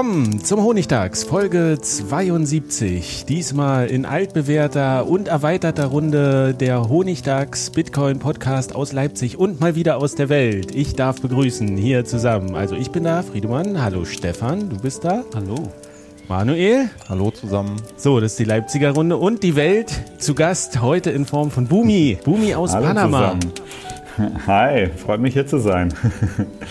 Willkommen zum Honigtags, Folge 72. Diesmal in altbewährter und erweiterter Runde der Honigtags Bitcoin Podcast aus Leipzig und mal wieder aus der Welt. Ich darf begrüßen hier zusammen. Also ich bin da, Friedemann. Hallo Stefan, du bist da. Hallo. Manuel. Hallo zusammen. So, das ist die Leipziger Runde und die Welt zu Gast heute in Form von Bumi. Bumi aus Hallo Panama. Zusammen. Hi, freut mich hier zu sein.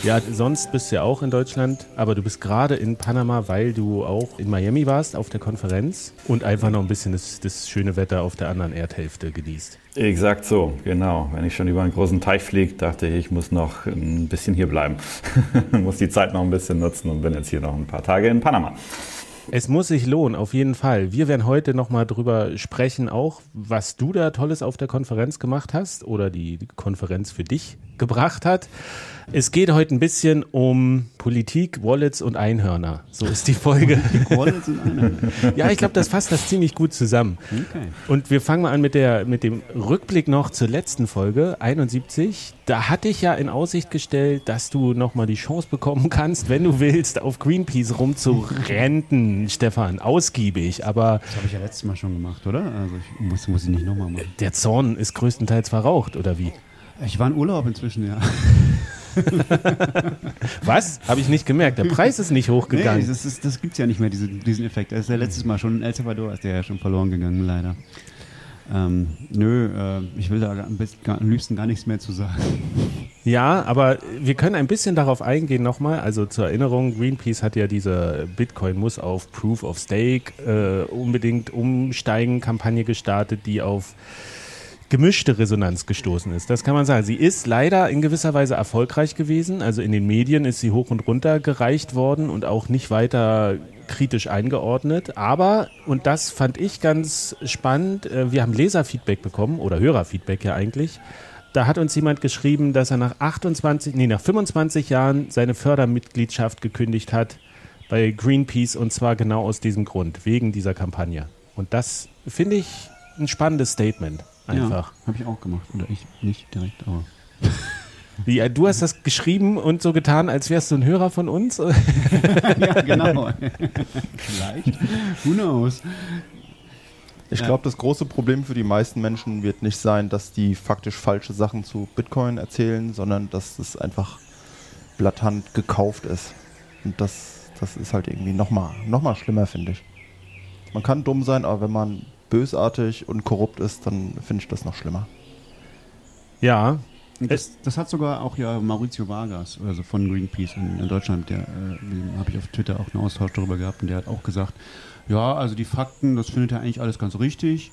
Ja, sonst bist du ja auch in Deutschland, aber du bist gerade in Panama, weil du auch in Miami warst auf der Konferenz und einfach noch ein bisschen das, das schöne Wetter auf der anderen Erdhälfte genießt. Exakt so, genau. Wenn ich schon über einen großen Teich fliege, dachte ich, ich muss noch ein bisschen hier bleiben. muss die Zeit noch ein bisschen nutzen und bin jetzt hier noch ein paar Tage in Panama. Es muss sich lohnen, auf jeden Fall. Wir werden heute nochmal drüber sprechen, auch was du da Tolles auf der Konferenz gemacht hast oder die Konferenz für dich gebracht hat. Es geht heute ein bisschen um Politik, Wallets und Einhörner. So ist die Folge. Wallets und Einhörner. Ja, ich glaube, das fasst das ziemlich gut zusammen. Okay. Und wir fangen mal an mit, der, mit dem Rückblick noch zur letzten Folge, 71. Da hatte ich ja in Aussicht gestellt, dass du nochmal die Chance bekommen kannst, wenn du willst, auf Greenpeace rumzurenten, Stefan, ausgiebig. Aber Das habe ich ja letztes Mal schon gemacht, oder? Also ich muss, muss ich nicht nochmal machen. der Zorn ist größtenteils verraucht, oder wie? Ich war in Urlaub inzwischen, ja. Was? Habe ich nicht gemerkt. Der Preis ist nicht hochgegangen. Nee, das, ist, das gibt es ja nicht mehr, diese, diesen Effekt. Das ist ja letztes Mal schon in El Salvador, ist der ja schon verloren gegangen, leider. Ähm, nö, äh, ich will da am, besten, gar- am liebsten gar nichts mehr zu sagen. Ja, aber wir können ein bisschen darauf eingehen nochmal. Also zur Erinnerung, Greenpeace hat ja diese Bitcoin muss auf Proof of Stake äh, unbedingt umsteigen Kampagne gestartet, die auf gemischte Resonanz gestoßen ist. Das kann man sagen. Sie ist leider in gewisser Weise erfolgreich gewesen. Also in den Medien ist sie hoch und runter gereicht worden und auch nicht weiter kritisch eingeordnet. Aber, und das fand ich ganz spannend, äh, wir haben Leserfeedback bekommen oder Hörerfeedback ja eigentlich. Da hat uns jemand geschrieben, dass er nach 28, nee, nach 25 Jahren seine Fördermitgliedschaft gekündigt hat bei Greenpeace und zwar genau aus diesem Grund, wegen dieser Kampagne. Und das finde ich ein spannendes Statement. Einfach. Ja, habe ich auch gemacht. Oder ich nicht direkt, aber. Wie, äh, du hast das geschrieben und so getan, als wärst du ein Hörer von uns? ja, genau. Vielleicht. Who knows? Ich Ja. glaube, das große Problem für die meisten Menschen wird nicht sein, dass die faktisch falsche Sachen zu Bitcoin erzählen, sondern dass es einfach blattant gekauft ist. Und das, das ist halt irgendwie nochmal noch mal schlimmer, finde ich. Man kann dumm sein, aber wenn man bösartig und korrupt ist, dann finde ich das noch schlimmer. Ja, Das, das hat sogar auch ja Maurizio Vargas, also von Greenpeace in, in Deutschland, der äh, mit dem habe ich auf Twitter auch einen Austausch darüber gehabt und der hat auch gesagt, ja, also die Fakten, das findet er eigentlich alles ganz richtig,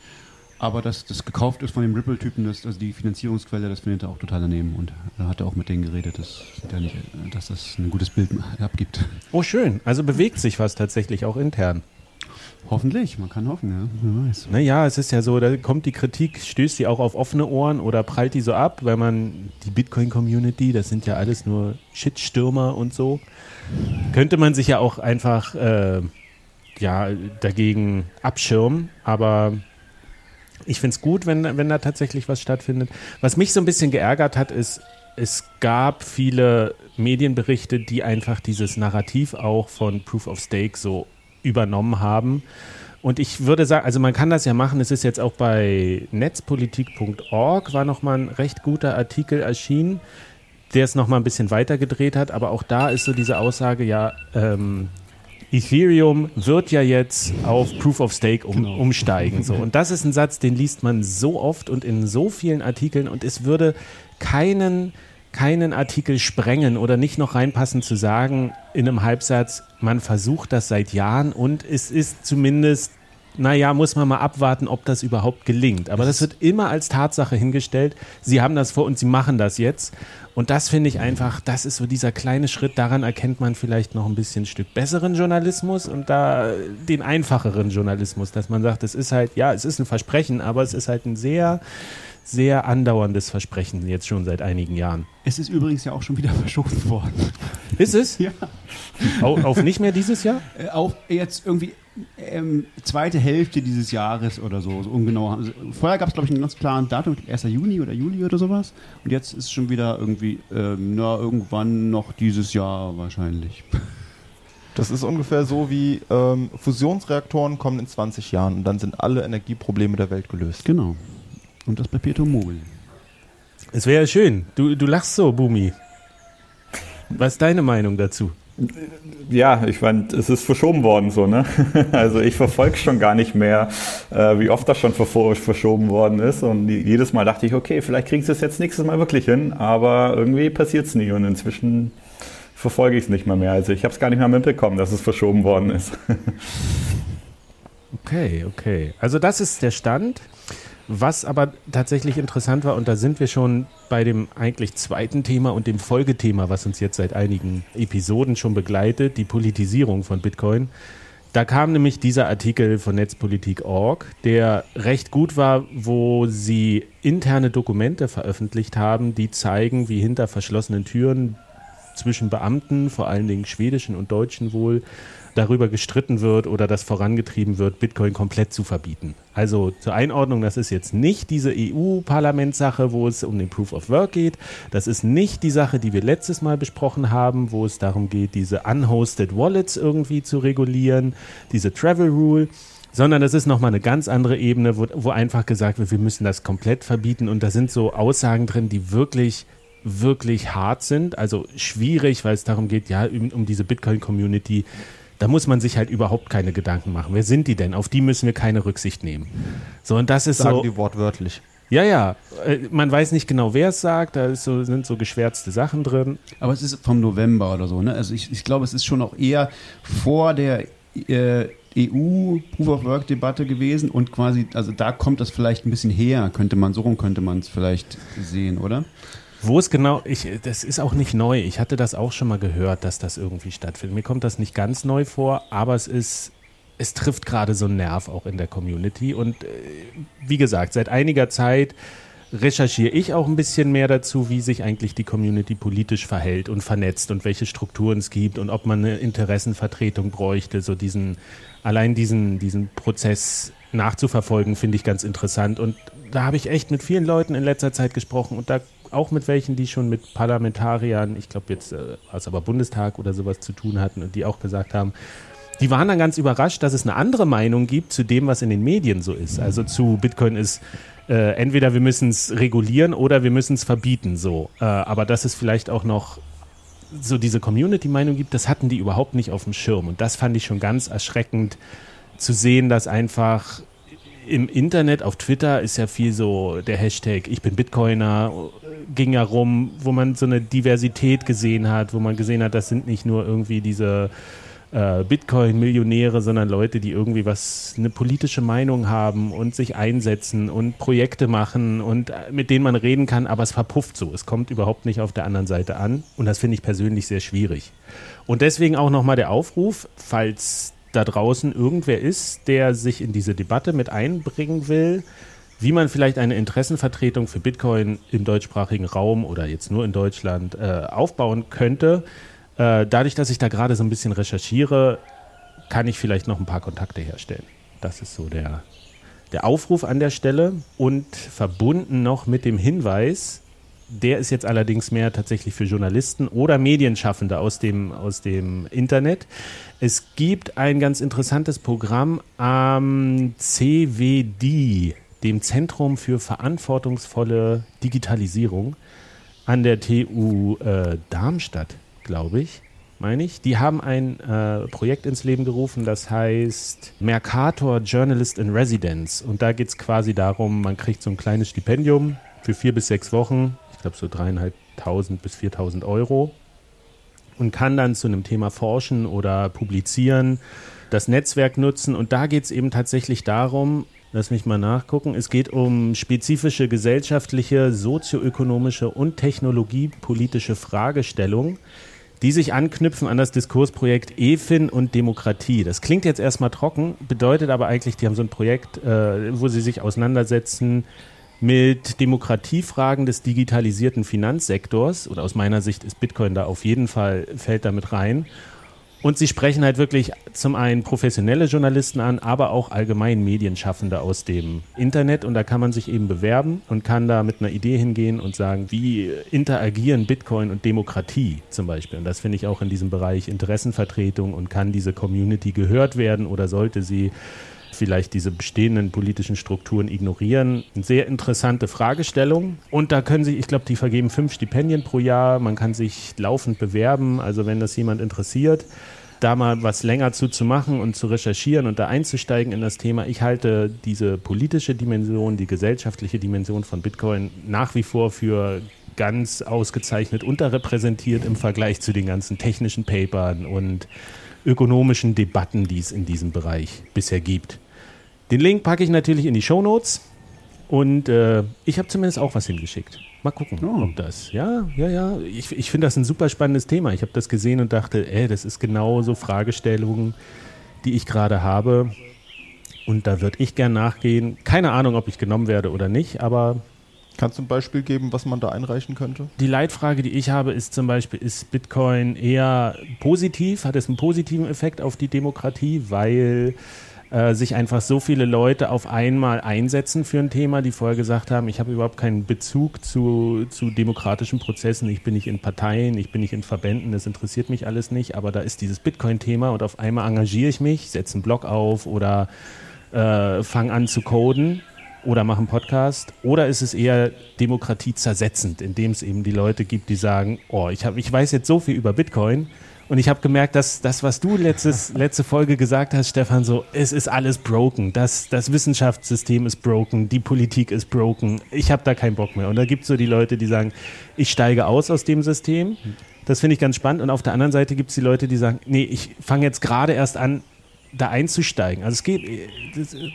aber dass das gekauft ist von dem Ripple-Typen, das, also die Finanzierungsquelle, das findet er auch total daneben und da hat er auch mit denen geredet, dass, nicht, dass das ein gutes Bild abgibt. oh schön. Also bewegt sich was tatsächlich auch intern. Hoffentlich, man kann hoffen, ja, wer weiß. Naja, es ist ja so, da kommt die Kritik, stößt die auch auf offene Ohren oder prallt die so ab, weil man die Bitcoin-Community, das sind ja alles nur Shitstürmer und so, könnte man sich ja auch einfach äh, ja, dagegen abschirmen, aber ich finde es gut, wenn, wenn da tatsächlich was stattfindet. Was mich so ein bisschen geärgert hat, ist, es gab viele Medienberichte, die einfach dieses Narrativ auch von Proof of Stake so übernommen haben Und ich würde sagen, also man kann das ja machen, es ist jetzt auch bei netzpolitik.org, war nochmal ein recht guter Artikel erschienen, der es nochmal ein bisschen weiter gedreht hat, aber auch da ist so diese Aussage, ja, ähm, Ethereum wird ja jetzt auf Proof of Stake um, Genau. umsteigen. So. Und das ist ein Satz, den liest man so oft und in so vielen Artikeln und es würde keinen, keinen Artikel sprengen oder nicht noch reinpassen zu sagen in einem Halbsatz, man versucht das seit Jahren und es ist zumindest naja, muss man mal abwarten, ob das überhaupt gelingt. Aber das wird immer als Tatsache hingestellt. Sie haben das vor und sie machen das jetzt. Und das finde ich einfach, das ist so dieser kleine Schritt. Daran erkennt man vielleicht noch ein bisschen ein Stück besseren Journalismus und da den einfacheren Journalismus, dass man sagt, es ist halt, ja, es ist ein Versprechen, aber es ist halt ein sehr, sehr andauerndes Versprechen jetzt schon seit einigen Jahren. Es ist übrigens ja auch schon wieder verschoben worden. Ist es? Ja. Auf, auf nicht mehr dieses Jahr? Äh, Auf jetzt irgendwie ähm, zweite Hälfte dieses Jahres oder so, so ungenau. Also, vorher gab es, glaube ich, einen ganz klaren Datum, 1. Juni oder Juli oder sowas. Und jetzt ist schon wieder irgendwie, ähm, na, irgendwann noch dieses Jahr wahrscheinlich. Das ist ungefähr so wie ähm, Fusionsreaktoren kommen in 20 Jahren und dann sind alle Energieprobleme der Welt gelöst. Genau. Und das Perpetuum mobile. Es wäre schön. Du, du lachst so, Bumi. Was ist deine Meinung dazu? Ja, ich fand, es ist verschoben worden so, ne? Also ich verfolge schon gar nicht mehr, äh, wie oft das schon verschoben worden ist. Und jedes Mal dachte ich, okay, vielleicht kriegen sie es jetzt nächstes Mal wirklich hin, aber irgendwie passiert es nie. Und inzwischen verfolge ich es nicht mal mehr. Also ich habe es gar nicht mehr mitbekommen, dass es verschoben worden ist. Okay, okay. Also das ist der Stand. Was aber tatsächlich interessant war, und da sind wir schon bei dem eigentlich zweiten Thema und dem Folgethema, was uns jetzt seit einigen Episoden schon begleitet, die Politisierung von Bitcoin. Da kam nämlich dieser Artikel von Netzpolitik.org, der recht gut war, wo sie interne Dokumente veröffentlicht haben, die zeigen, wie hinter verschlossenen Türen zwischen Beamten, vor allen Dingen schwedischen und deutschen wohl, darüber gestritten wird oder das vorangetrieben wird, Bitcoin komplett zu verbieten. Also zur Einordnung, das ist jetzt nicht diese EU-Parlamentssache, wo es um den Proof of Work geht. Das ist nicht die Sache, die wir letztes Mal besprochen haben, wo es darum geht, diese unhosted Wallets irgendwie zu regulieren, diese Travel Rule sondern das ist nochmal eine ganz andere Ebene, wo, wo einfach gesagt wird, wir müssen das komplett verbieten und da sind so Aussagen drin, die wirklich, wirklich hart sind, also schwierig, weil es darum geht, ja, um, um diese Bitcoin-Community, da muss man sich halt überhaupt keine Gedanken machen. Wer sind die denn? Auf die müssen wir keine Rücksicht nehmen. So, und das ist Sagen so. die wortwörtlich. Ja, ja. äh, Man weiß nicht genau, wer es sagt. Da ist so, sind so geschwärzte Sachen drin. Aber es ist vom November oder so, ne? Also ich, ich glaube, es ist schon auch eher vor der äh, EU Proof of Work Debatte gewesen und quasi, also da kommt das vielleicht ein bisschen her, könnte man, so rum könnte man es vielleicht sehen, oder? Wo es genau, ich, das ist auch nicht neu. Ich hatte das auch schon mal gehört, dass das irgendwie stattfindet. Mir kommt das nicht ganz neu vor, aber es ist, es trifft gerade so einen Nerv auch in der Community. Und äh, wie gesagt, seit einiger Zeit recherchiere ich auch ein bisschen mehr dazu, wie sich eigentlich die Community politisch verhält und vernetzt und welche Strukturen es gibt und ob man eine Interessenvertretung bräuchte. So diesen, allein diesen, diesen Prozess nachzuverfolgen, finde ich ganz interessant. Und da habe ich echt mit vielen Leuten in letzter Zeit gesprochen und da auch mit welchen, die schon mit Parlamentariern, ich glaube jetzt, äh, was aber Bundestag oder sowas zu tun hatten und die auch gesagt haben, die waren dann ganz überrascht, dass es eine andere Meinung gibt zu dem, was in den Medien so ist. Also zu Bitcoin ist äh, entweder wir müssen es regulieren oder wir müssen es verbieten. So, äh, aber dass es vielleicht auch noch so diese Community-Meinung gibt, das hatten die überhaupt nicht auf dem Schirm. Und das fand ich schon ganz erschreckend zu sehen, dass einfach im Internet, auf Twitter ist ja viel so der Hashtag Ich bin Bitcoiner, ging ja rum, wo man so eine Diversität gesehen hat, wo man gesehen hat, das sind nicht nur irgendwie diese äh, Bitcoin-Millionäre, sondern Leute, die irgendwie was, eine politische Meinung haben und sich einsetzen und Projekte machen und äh, mit denen man reden kann, aber es verpufft so. Es kommt überhaupt nicht auf der anderen Seite an und das finde ich persönlich sehr schwierig. Und deswegen auch nochmal der Aufruf, falls da draußen irgendwer ist, der sich in diese Debatte mit einbringen will, wie man vielleicht eine Interessenvertretung für Bitcoin im deutschsprachigen Raum oder jetzt nur in Deutschland äh, aufbauen könnte. Äh, dadurch, dass ich da gerade so ein bisschen recherchiere, kann ich vielleicht noch ein paar Kontakte herstellen. Das ist so der, der Aufruf an der Stelle und verbunden noch mit dem Hinweis, Der ist jetzt allerdings mehr tatsächlich für Journalisten oder Medienschaffende aus dem, aus dem Internet. Es gibt ein ganz interessantes Programm am CWD, dem Zentrum für verantwortungsvolle Digitalisierung an der TU äh, Darmstadt, glaube ich meine ich. Die haben ein äh, Projekt ins Leben gerufen, das heißt Mercator Journalist in Residence. Und da geht es quasi darum, man kriegt so ein kleines Stipendium für vier bis sechs Wochen, glaube so dreieinhalbtausend bis viertausend Euro und kann dann zu einem Thema forschen oder publizieren, das Netzwerk nutzen. Und da geht es eben tatsächlich darum, lass mich mal nachgucken, es geht um spezifische gesellschaftliche, sozioökonomische und technologiepolitische Fragestellungen die sich anknüpfen an das Diskursprojekt EFIN und Demokratie. Das klingt jetzt erstmal trocken, bedeutet aber eigentlich, die haben so ein Projekt, äh, wo sie sich auseinandersetzen mit Demokratiefragen des digitalisierten Finanzsektors. Oder aus meiner Sicht ist Bitcoin da auf jeden Fall, fällt damit rein. Und sie sprechen halt wirklich zum einen professionelle Journalisten an, aber auch allgemein Medienschaffende aus dem Internet. Und da kann man sich eben bewerben und kann da mit einer Idee hingehen und sagen, wie interagieren Bitcoin und Demokratie zum Beispiel. Und das finde ich auch in diesem Bereich Interessenvertretung und kann diese Community gehört werden oder sollte sie vielleicht diese bestehenden politischen Strukturen ignorieren. Eine sehr interessante Fragestellung. Und da können Sie, ich glaube, die vergeben fünf Stipendien pro Jahr. Man kann sich laufend bewerben. Also wenn das jemand interessiert, da mal was länger zu, zu machen und zu recherchieren und da einzusteigen in das Thema. Ich halte diese politische Dimension, die gesellschaftliche Dimension von Bitcoin nach wie vor für ganz ausgezeichnet unterrepräsentiert im Vergleich zu den ganzen technischen Papern und ökonomischen Debatten, die es in diesem Bereich bisher gibt. Den Link packe ich natürlich in die Show Notes. Und äh, ich habe zumindest auch was hingeschickt. Mal gucken, oh. ob das. Ja, ja, ja. Ich, ich finde das ein super spannendes Thema. Ich habe das gesehen und dachte, ey, das ist genau so Fragestellungen, die ich gerade habe. Und da würde ich gern nachgehen. Keine Ahnung, ob ich genommen werde oder nicht, aber. Kannst du ein Beispiel geben, was man da einreichen könnte? Die Leitfrage, die ich habe, ist zum Beispiel, ist Bitcoin eher positiv? Hat es einen positiven Effekt auf die Demokratie? Weil äh, sich einfach so viele Leute auf einmal einsetzen für ein Thema, die vorher gesagt haben, ich habe überhaupt keinen Bezug zu, zu demokratischen Prozessen, ich bin nicht in Parteien, ich bin nicht in Verbänden, das interessiert mich alles nicht, aber da ist dieses Bitcoin-Thema und auf einmal engagiere ich mich, setze einen Blog auf oder äh, fange an zu coden oder mache einen Podcast? Oder ist es eher demokratiezersetzend, indem es eben die Leute gibt, die sagen, oh, ich, hab, ich weiß jetzt so viel über Bitcoin, und ich habe gemerkt, dass das, was du letztes, letzte Folge gesagt hast, Stefan, so, es ist alles broken. Das, das Wissenschaftssystem ist broken, die Politik ist broken. Ich habe da keinen Bock mehr. Und da gibt es so die Leute, die sagen, ich steige aus aus dem System. Das finde ich ganz spannend. Und auf der anderen Seite gibt es die Leute, die sagen, nee, ich fange jetzt gerade erst an, da einzusteigen. Also es geht,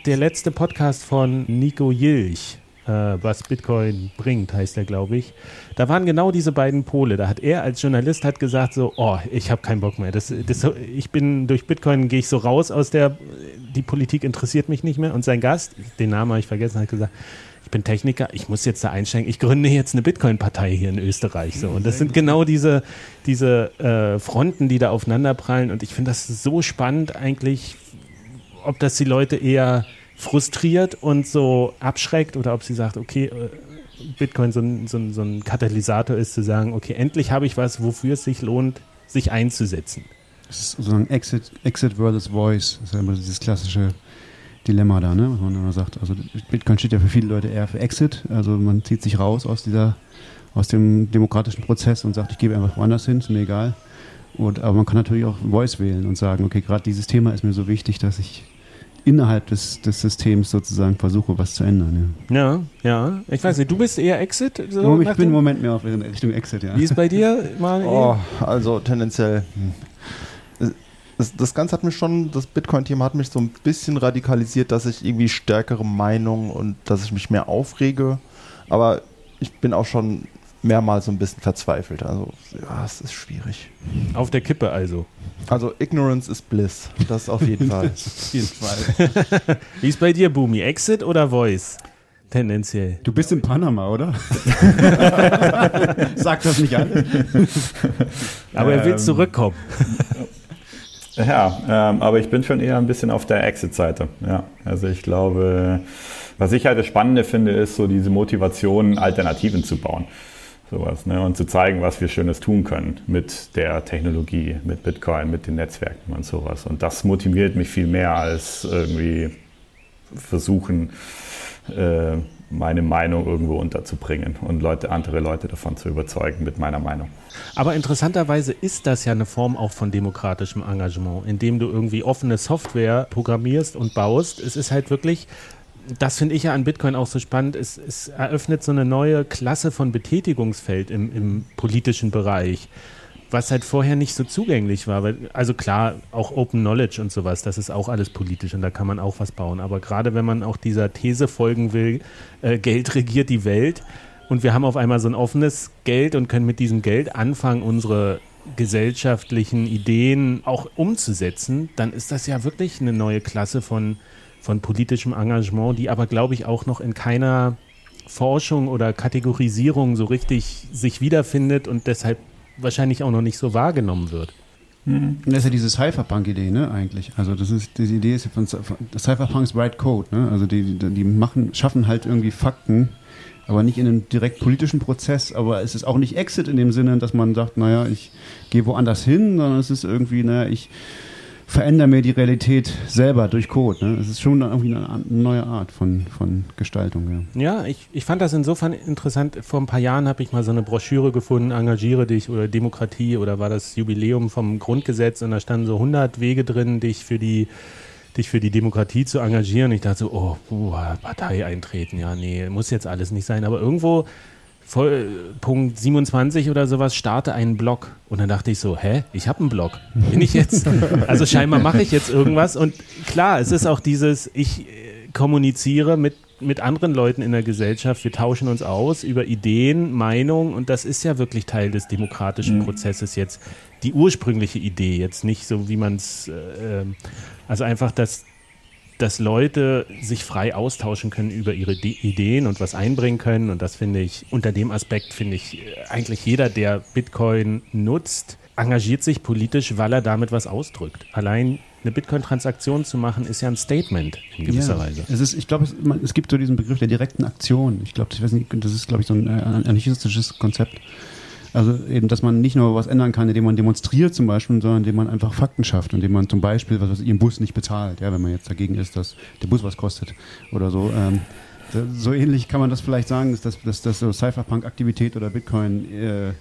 der letzte Podcast von Nico Jilch, äh, was Bitcoin bringt, heißt er, glaube ich. Da waren genau diese beiden Pole. Da hat er als Journalist hat gesagt so, oh, ich habe keinen Bock mehr. Das, das, ich bin durch Bitcoin gehe ich so raus aus der, die Politik interessiert mich nicht mehr. Und sein Gast, den Namen habe ich vergessen, hat gesagt, ich bin Techniker, ich muss jetzt da einsteigen, ich gründe jetzt eine Bitcoin-Partei hier in Österreich. So. Und das sind genau diese, diese äh, Fronten, die da aufeinanderprallen. Und ich finde das so spannend eigentlich, ob das die Leute eher frustriert und so abschreckt oder ob sie sagt, okay, äh, Bitcoin so ein, so, ein, so ein Katalysator ist, zu sagen, okay, endlich habe ich was, wofür es sich lohnt, sich einzusetzen. Das ist so ein Exit, Exit versus Voice. Das ist ja immer dieses klassische Dilemma da, ne? was man immer sagt. Also Bitcoin steht ja für viele Leute eher für Exit. Also man zieht sich raus aus dieser, aus dem demokratischen Prozess und sagt, ich gebe einfach woanders hin, ist mir egal. Und, aber man kann natürlich auch Voice wählen und sagen, okay, gerade dieses Thema ist mir so wichtig, dass ich innerhalb des, des Systems sozusagen versuche, was zu ändern. Ja. ja, ja. Ich weiß nicht, du bist eher Exit? So ich bin im Moment mehr auf Richtung Exit, ja. Wie ist bei dir, Manuel? Oh, also tendenziell. Das, das Ganze hat mich schon, das Bitcoin-Thema hat mich so ein bisschen radikalisiert, dass ich irgendwie stärkere Meinungen und dass ich mich mehr aufrege. Aber ich bin auch schon mehrmals so ein bisschen verzweifelt. Also, ja, es ist schwierig. Auf der Kippe also. Also, Ignorance is Bliss. Das auf jeden Fall. auf jeden Fall. Wie ist bei dir, Boomy? Exit oder Voice? Tendenziell. Du bist in Panama, oder? Sag das nicht an. Aber er will ähm, zurückkommen. Ja, ähm, aber ich bin schon eher ein bisschen auf der Exit-Seite. Ja, also ich glaube, was ich halt das Spannende finde, ist so diese Motivation, Alternativen zu bauen. Sowas, ne? Und zu zeigen, was wir Schönes tun können mit der Technologie, mit Bitcoin, mit den Netzwerken und sowas. Und das motiviert mich viel mehr als irgendwie versuchen, äh, meine Meinung irgendwo unterzubringen und Leute, andere Leute davon zu überzeugen mit meiner Meinung. Aber interessanterweise ist das ja eine Form auch von demokratischem Engagement, indem du irgendwie offene Software programmierst und baust. Es ist halt wirklich das finde ich ja an Bitcoin auch so spannend. Es, es, eröffnet so eine neue Klasse von Betätigungsfeld im, im, politischen Bereich, was halt vorher nicht so zugänglich war. Weil, also klar, auch Open Knowledge und sowas, das ist auch alles politisch und da kann man auch was bauen. Aber gerade wenn man auch dieser These folgen will, äh, Geld regiert die Welt und wir haben auf einmal so ein offenes Geld und können mit diesem Geld anfangen, unsere gesellschaftlichen Ideen auch umzusetzen, dann ist das ja wirklich eine neue Klasse von von politischem Engagement, die aber, glaube ich, auch noch in keiner Forschung oder Kategorisierung so richtig sich wiederfindet und deshalb wahrscheinlich auch noch nicht so wahrgenommen wird. Mhm. Das ist ja diese Cypherpunk-Idee, ne, eigentlich. Also das ist, diese Idee ist ja von, von Cypherpunks Right Code, ne? Also die, die machen, schaffen halt irgendwie Fakten, aber nicht in einem direkt politischen Prozess, aber es ist auch nicht Exit in dem Sinne, dass man sagt, naja, ich gehe woanders hin, sondern es ist irgendwie, naja, ich verändere mir die Realität selber durch Code. Ne? Es ist schon irgendwie eine, neue Art von, von Gestaltung. Ja, ja ich, ich fand das insofern interessant. Vor ein paar Jahren habe ich mal so eine Broschüre gefunden, Engagiere dich oder Demokratie oder war das Jubiläum vom Grundgesetz und da standen so 100 Wege drin, dich für die dich für die Demokratie zu engagieren. Ich dachte so, oh, puh, Partei eintreten, ja, nee, muss jetzt alles nicht sein. Aber irgendwo Punkt 27 oder sowas, starte einen Blog. Und dann dachte ich so, hä, ich habe einen Blog. Bin ich jetzt? Also scheinbar mache ich jetzt irgendwas. Und klar, es ist auch dieses, ich äh, kommuniziere mit, mit anderen Leuten in der Gesellschaft, wir tauschen uns aus über Ideen, Meinungen und das ist ja wirklich Teil des demokratischen mhm. Prozesses jetzt. Die ursprüngliche Idee, jetzt nicht so, wie man es, äh, ähm, also einfach das, dass Leute sich frei austauschen können über ihre De Ideen und was einbringen können. Und das finde ich, unter dem Aspekt finde ich, äh, eigentlich jeder, der Bitcoin nutzt, engagiert sich politisch, weil er damit was ausdrückt. Allein eine Bitcoin-Transaktion zu machen, ist ja ein Statement in gewisser ja, Weise. Es ist, ich glaube, es, es, gibt so diesen Begriff der direkten Aktion. Ich glaube, das ist, glaube ich, so ein äh, anarchistisches Konzept. Also eben, dass man nicht nur was ändern kann, indem man demonstriert zum Beispiel, sondern indem man einfach Fakten schafft, indem man zum Beispiel, was weiß ich, im Bus nicht bezahlt, ja, wenn man jetzt dagegen ist, dass der Bus was kostet oder so. Ähm, so ähnlich kann man das vielleicht sagen, dass, dass, dass so Cypherpunk-Aktivität oder Bitcoin äh,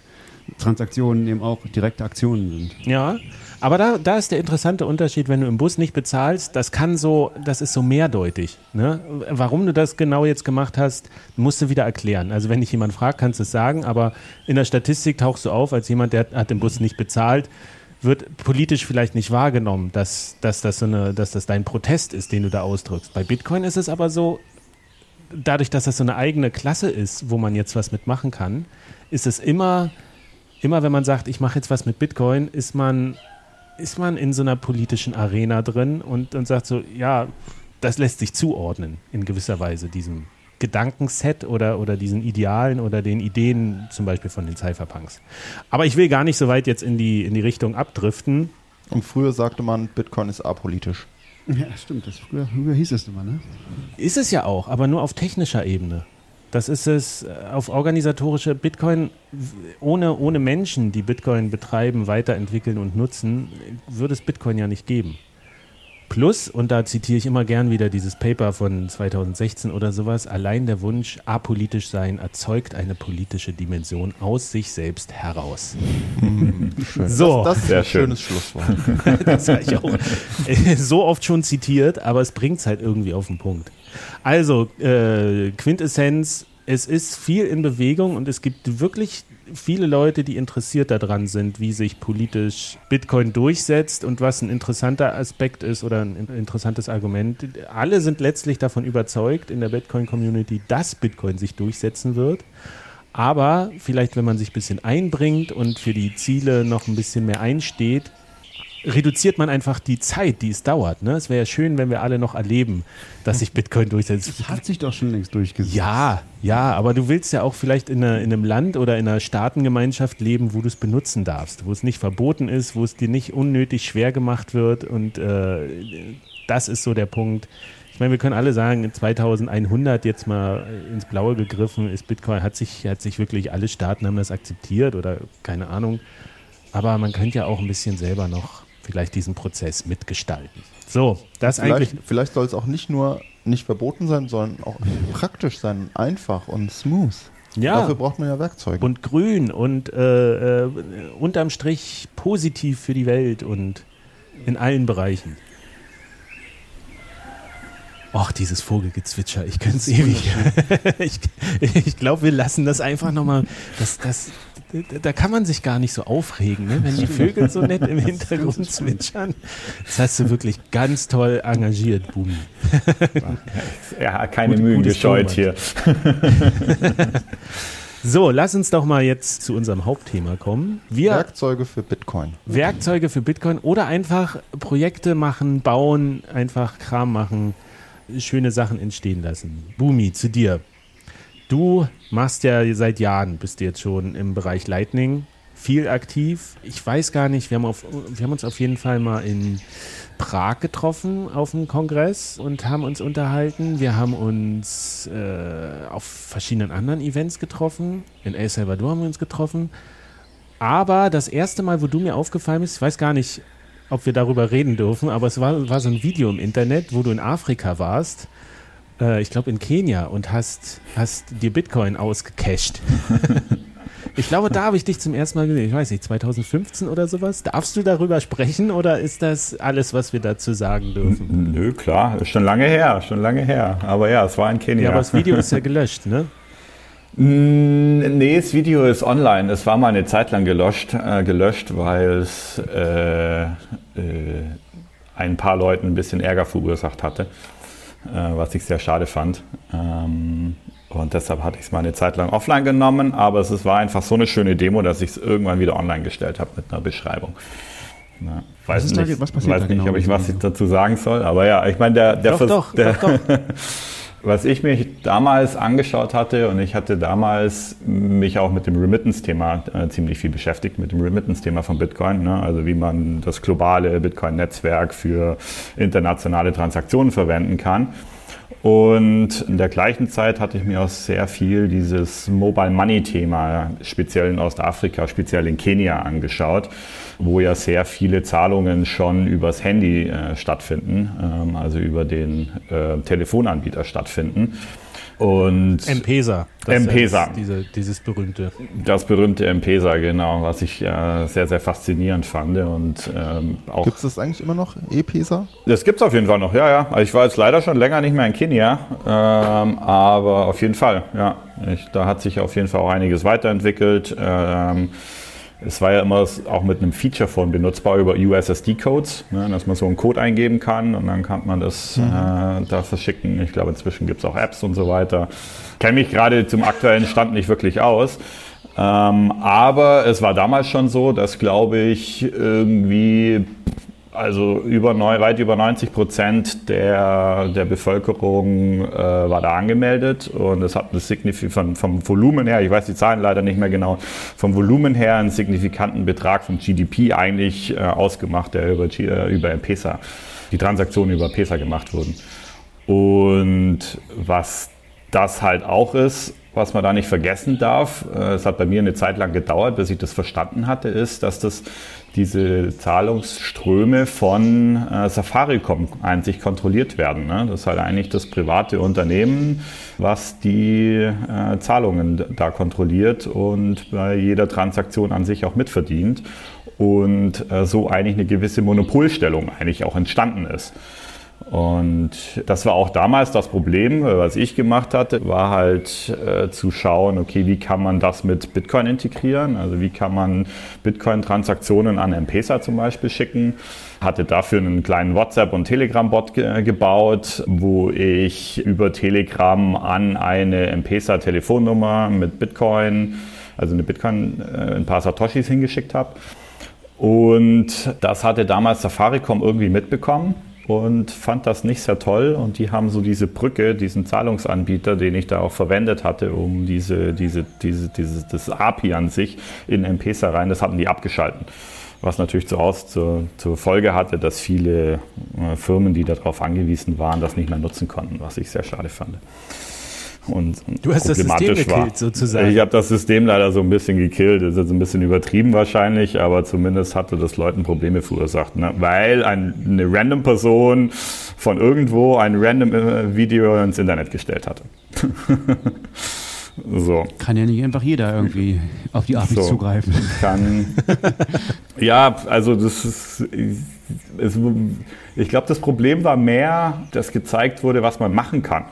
eben auch direkte Aktionen sind. Ja, aber da, da ist der interessante Unterschied, wenn du im Bus nicht bezahlst, das kann so, das ist so mehrdeutig. Ne? Warum du das genau jetzt gemacht hast, musst du wieder erklären. Also wenn dich jemand fragt, kannst du es sagen, aber in der Statistik tauchst du auf als jemand, der hat den Bus nicht bezahlt wird politisch vielleicht nicht wahrgenommen, dass, dass, das so eine, dass das dein Protest ist, den du da ausdrückst. Bei Bitcoin ist es aber so, dadurch, dass das so eine eigene Klasse ist, wo man jetzt was mitmachen kann, ist es immer, immer wenn man sagt, ich mache jetzt was mit Bitcoin, ist man ist man in so einer politischen Arena drin und, und sagt so, ja, das lässt sich zuordnen in gewisser Weise, diesem Gedankenset oder, oder diesen Idealen oder den Ideen zum Beispiel von den Cypherpunks. Aber ich will gar nicht so weit jetzt in die, in die Richtung abdriften. Und früher sagte man, Bitcoin ist apolitisch. Ja, stimmt. Das früher, früher hieß es immer, ne? Ist es ja auch, aber nur auf technischer Ebene. Das ist es äh, auf organisatorische Bitcoin ohne, ohne Menschen, die Bitcoin betreiben, weiterentwickeln und nutzen, würde es Bitcoin ja nicht geben. Plus, und da zitiere ich immer gern wieder dieses Paper von 2016 oder sowas, allein der Wunsch, apolitisch sein, erzeugt eine politische Dimension aus sich selbst heraus. Schön. So. Das, das ist ein schön. schönes Schlusswort. das habe ich auch so oft schon zitiert, aber es bringt es halt irgendwie auf den Punkt. Also, äh, Quintessenz, es ist viel in Bewegung und es gibt wirklich viele Leute, die interessiert daran sind, wie sich politisch Bitcoin durchsetzt und was ein interessanter Aspekt ist oder ein interessantes Argument. Alle sind letztlich davon überzeugt in der Bitcoin-Community, dass Bitcoin sich durchsetzen wird. Aber vielleicht, wenn man sich ein bisschen einbringt und für die Ziele noch ein bisschen mehr einsteht, reduziert man einfach die Zeit, die es dauert. Ne? Es wäre ja schön, wenn wir alle noch erleben, dass sich Bitcoin durchsetzt. Das hat sich doch schon längst durchgesetzt. Ja, ja, aber du willst ja auch vielleicht in, einer, in einem Land oder in einer Staatengemeinschaft leben, wo du es benutzen darfst, wo es nicht verboten ist, wo es dir nicht unnötig schwer gemacht wird. Und äh, das ist so der Punkt. Ich Ich meine, wir können alle sagen, 2100 jetzt mal ins Blaue gegriffen ist Bitcoin, hat sich, hat sich wirklich alle Staaten haben das akzeptiert oder keine Ahnung. Aber man könnte ja auch ein bisschen selber noch vielleicht diesen Prozess mitgestalten. So, das Vielleicht, eigentlich. vielleicht soll es auch nicht nur nicht verboten sein, sondern auch praktisch sein, einfach und smooth. Ja. Dafür braucht man ja Werkzeuge. Und grün und äh, äh, unterm Strich positiv für die Welt und in allen Bereichen. Och, dieses Vogelgezwitscher, ich könnte es ewig. ich ich glaube, wir lassen das einfach nochmal. Das, das, da kann man sich gar nicht so aufregen, ne? wenn die Vögel so nett im Hintergrund zwitschern. Das hast du wirklich ganz toll engagiert, Bumi. Ja, keine Gut- Mühen gescheut hier. So, lass uns doch mal jetzt zu unserem Hauptthema kommen. Wir Werkzeuge für Bitcoin. Werkzeuge für Bitcoin oder einfach Projekte machen, bauen, einfach Kram machen, schöne Sachen entstehen lassen. Bumi, zu dir. Du machst ja seit Jahren, bist du jetzt schon im Bereich Lightning viel aktiv. Ich weiß gar nicht, wir haben, auf, wir haben uns auf jeden Fall mal in Prag getroffen auf dem Kongress und haben uns unterhalten. Wir haben uns äh, auf verschiedenen anderen Events getroffen. In El Salvador haben wir uns getroffen. Aber das erste Mal, wo du mir aufgefallen bist, ich weiß gar nicht, ob wir darüber reden dürfen, aber es war, war so ein Video im Internet, wo du in Afrika warst, äh, ich glaube in Kenia, und hast, hast dir Bitcoin ausgecached. ich glaube, da habe ich dich zum ersten Mal gesehen. Ich weiß nicht, 2015 oder sowas. Darfst du darüber sprechen oder ist das alles, was wir dazu sagen dürfen? Nö, klar, ist schon lange her, schon lange her. Aber ja, es war in Kenia. Ja, aber das Video ist ja gelöscht, ne? Nee, das Video ist online. Es war mal eine Zeit lang gelöscht, äh, gelöscht weil es äh, äh, ein paar Leuten ein bisschen Ärger verursacht hatte, äh, was ich sehr schade fand. Ähm, und deshalb hatte ich es mal eine Zeit lang offline genommen, aber es war einfach so eine schöne Demo, dass ich es irgendwann wieder online gestellt habe mit einer Beschreibung. Ja, weiß da nicht, ge- was weiß da nicht genau ob ich was ich dazu sagen soll, aber ja, ich meine, der, der, Doch, Vers- doch, der, doch, doch. was ich mich damals angeschaut hatte und ich hatte damals mich auch mit dem Remittance-Thema äh, ziemlich viel beschäftigt, mit dem Remittance-Thema von Bitcoin, ne? also wie man das globale Bitcoin-Netzwerk für internationale Transaktionen verwenden kann. Und in der gleichen Zeit hatte ich mir auch sehr viel dieses Mobile Money Thema, speziell in Ostafrika, speziell in Kenia angeschaut, wo ja sehr viele Zahlungen schon übers Handy äh, stattfinden, ähm, also über den äh, Telefonanbieter stattfinden. Und M-Pesa. Das ist M-Pesa. Diese, dieses berühmte. das berühmte M-Pesa, genau, was ich äh, sehr, sehr faszinierend fand. Und ähm, auch Gibt es das eigentlich immer noch, E-Pesa? Das gibt's auf jeden Fall noch, ja, ja. Also ich war jetzt leider schon länger nicht mehr in Kenia, ähm, aber auf jeden Fall, ja. Ich, da hat sich auf jeden Fall auch einiges weiterentwickelt. Ähm, es war ja immer auch mit einem Feature-Phone benutzbar über USSD-Codes, ne, dass man so einen Code eingeben kann und dann kann man das äh, da verschicken. Ich glaube, inzwischen gibt's auch Apps und so weiter. Kenne mich gerade zum aktuellen Stand nicht wirklich aus. Ähm, aber es war damals schon so, dass, glaube ich, irgendwie also über neu, weit über 90 Prozent der, der Bevölkerung äh, war da angemeldet und es hat eine signif- von, vom Volumen her, ich weiß die Zahlen leider nicht mehr genau, vom Volumen her einen signifikanten Betrag vom GDP eigentlich äh, ausgemacht, der über, äh, über M-Pesa, die Transaktionen über Pesa gemacht wurden. Und was das halt auch ist, was man da nicht vergessen darf, äh, es hat bei mir eine Zeit lang gedauert, bis ich das verstanden hatte, ist, dass das diese Zahlungsströme von äh, Safaricom einzig kontrolliert werden. Ne? Das ist halt eigentlich das private Unternehmen, was die äh, Zahlungen da kontrolliert und bei jeder Transaktion an sich auch mitverdient und äh, so eigentlich eine gewisse Monopolstellung eigentlich auch entstanden ist. Und das war auch damals das Problem, äh, was ich gemacht hatte, war halt äh, zu schauen, okay, wie kann man das mit Bitcoin integrieren? Also wie kann man Bitcoin-Transaktionen an M-Pesa zum Beispiel schicken? Hatte dafür einen kleinen WhatsApp- und Telegram-Bot ge gebaut, wo ich über Telegram an eine M-Pesa-Telefonnummer mit Bitcoin, also eine Bitcoin, äh, ein paar Satoshis hingeschickt habe. Und das hatte damals Safaricom irgendwie mitbekommen und fand das nicht sehr toll. Und die haben so diese Brücke, diesen Zahlungsanbieter, den ich da auch verwendet hatte, um diese, diese, diese, diese, das API an sich in M-Pesa rein, das hatten die abgeschalten. Was natürlich zu Hause zur, zur Folge hatte, dass viele äh, Firmen, die darauf angewiesen waren, das nicht mehr nutzen konnten, was ich sehr schade fand. Und, und Du hast das System problematisch war. gekillt, sozusagen. Ich habe das System leider so ein bisschen gekillt. Das ist jetzt ein bisschen übertrieben wahrscheinlich, aber zumindest hatte das Leuten Probleme verursacht. Ne? Weil ein, eine random Person von irgendwo ein random äh, Video ins Internet gestellt hatte. so. Kann ja nicht einfach jeder irgendwie auf die API So. zugreifen. kann. ja, also das ist. Es, ich glaube, das Problem war mehr, dass gezeigt wurde, was man machen kann.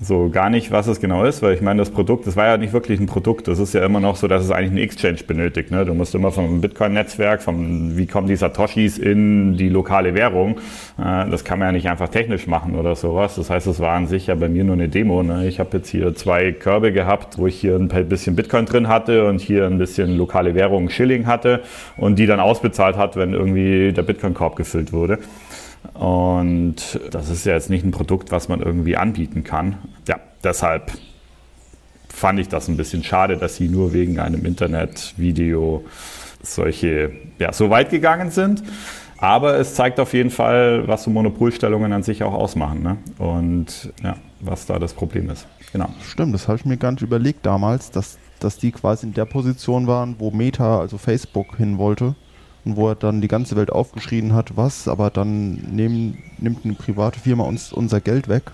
So gar nicht, was es genau ist, weil ich meine, das Produkt, das war ja nicht wirklich ein Produkt. Das ist ja immer noch so, dass es eigentlich einen Exchange benötigt. Ne? Du musst immer vom Bitcoin-Netzwerk, vom wie kommen die Satoshis in die lokale Währung. Äh, das kann man ja nicht einfach technisch machen oder sowas. Das heißt, es war an sich ja bei mir nur eine Demo. Ne? Ich habe jetzt hier zwei Körbe gehabt, wo ich hier ein bisschen Bitcoin drin hatte und hier ein bisschen lokale Währung Schilling hatte und die dann ausbezahlt hat, wenn irgendwie der Bitcoin-Korb gefüllt wurde. Und das ist ja jetzt nicht ein Produkt, was man irgendwie anbieten kann. Ja, deshalb fand ich das ein bisschen schade, dass sie nur wegen einem Internetvideo solche, ja, so weit gegangen sind. Aber es zeigt auf jeden Fall, was so Monopolstellungen an sich auch ausmachen. Ne? Und ja, was da das Problem ist. Genau. Stimmt, das habe ich mir gar nicht überlegt damals, dass, dass die quasi in der Position waren, wo Meta, also Facebook, hin wollte. Und wo er dann die ganze Welt aufgeschrien hat, was, aber dann nehmen, nimmt eine private Firma uns unser Geld weg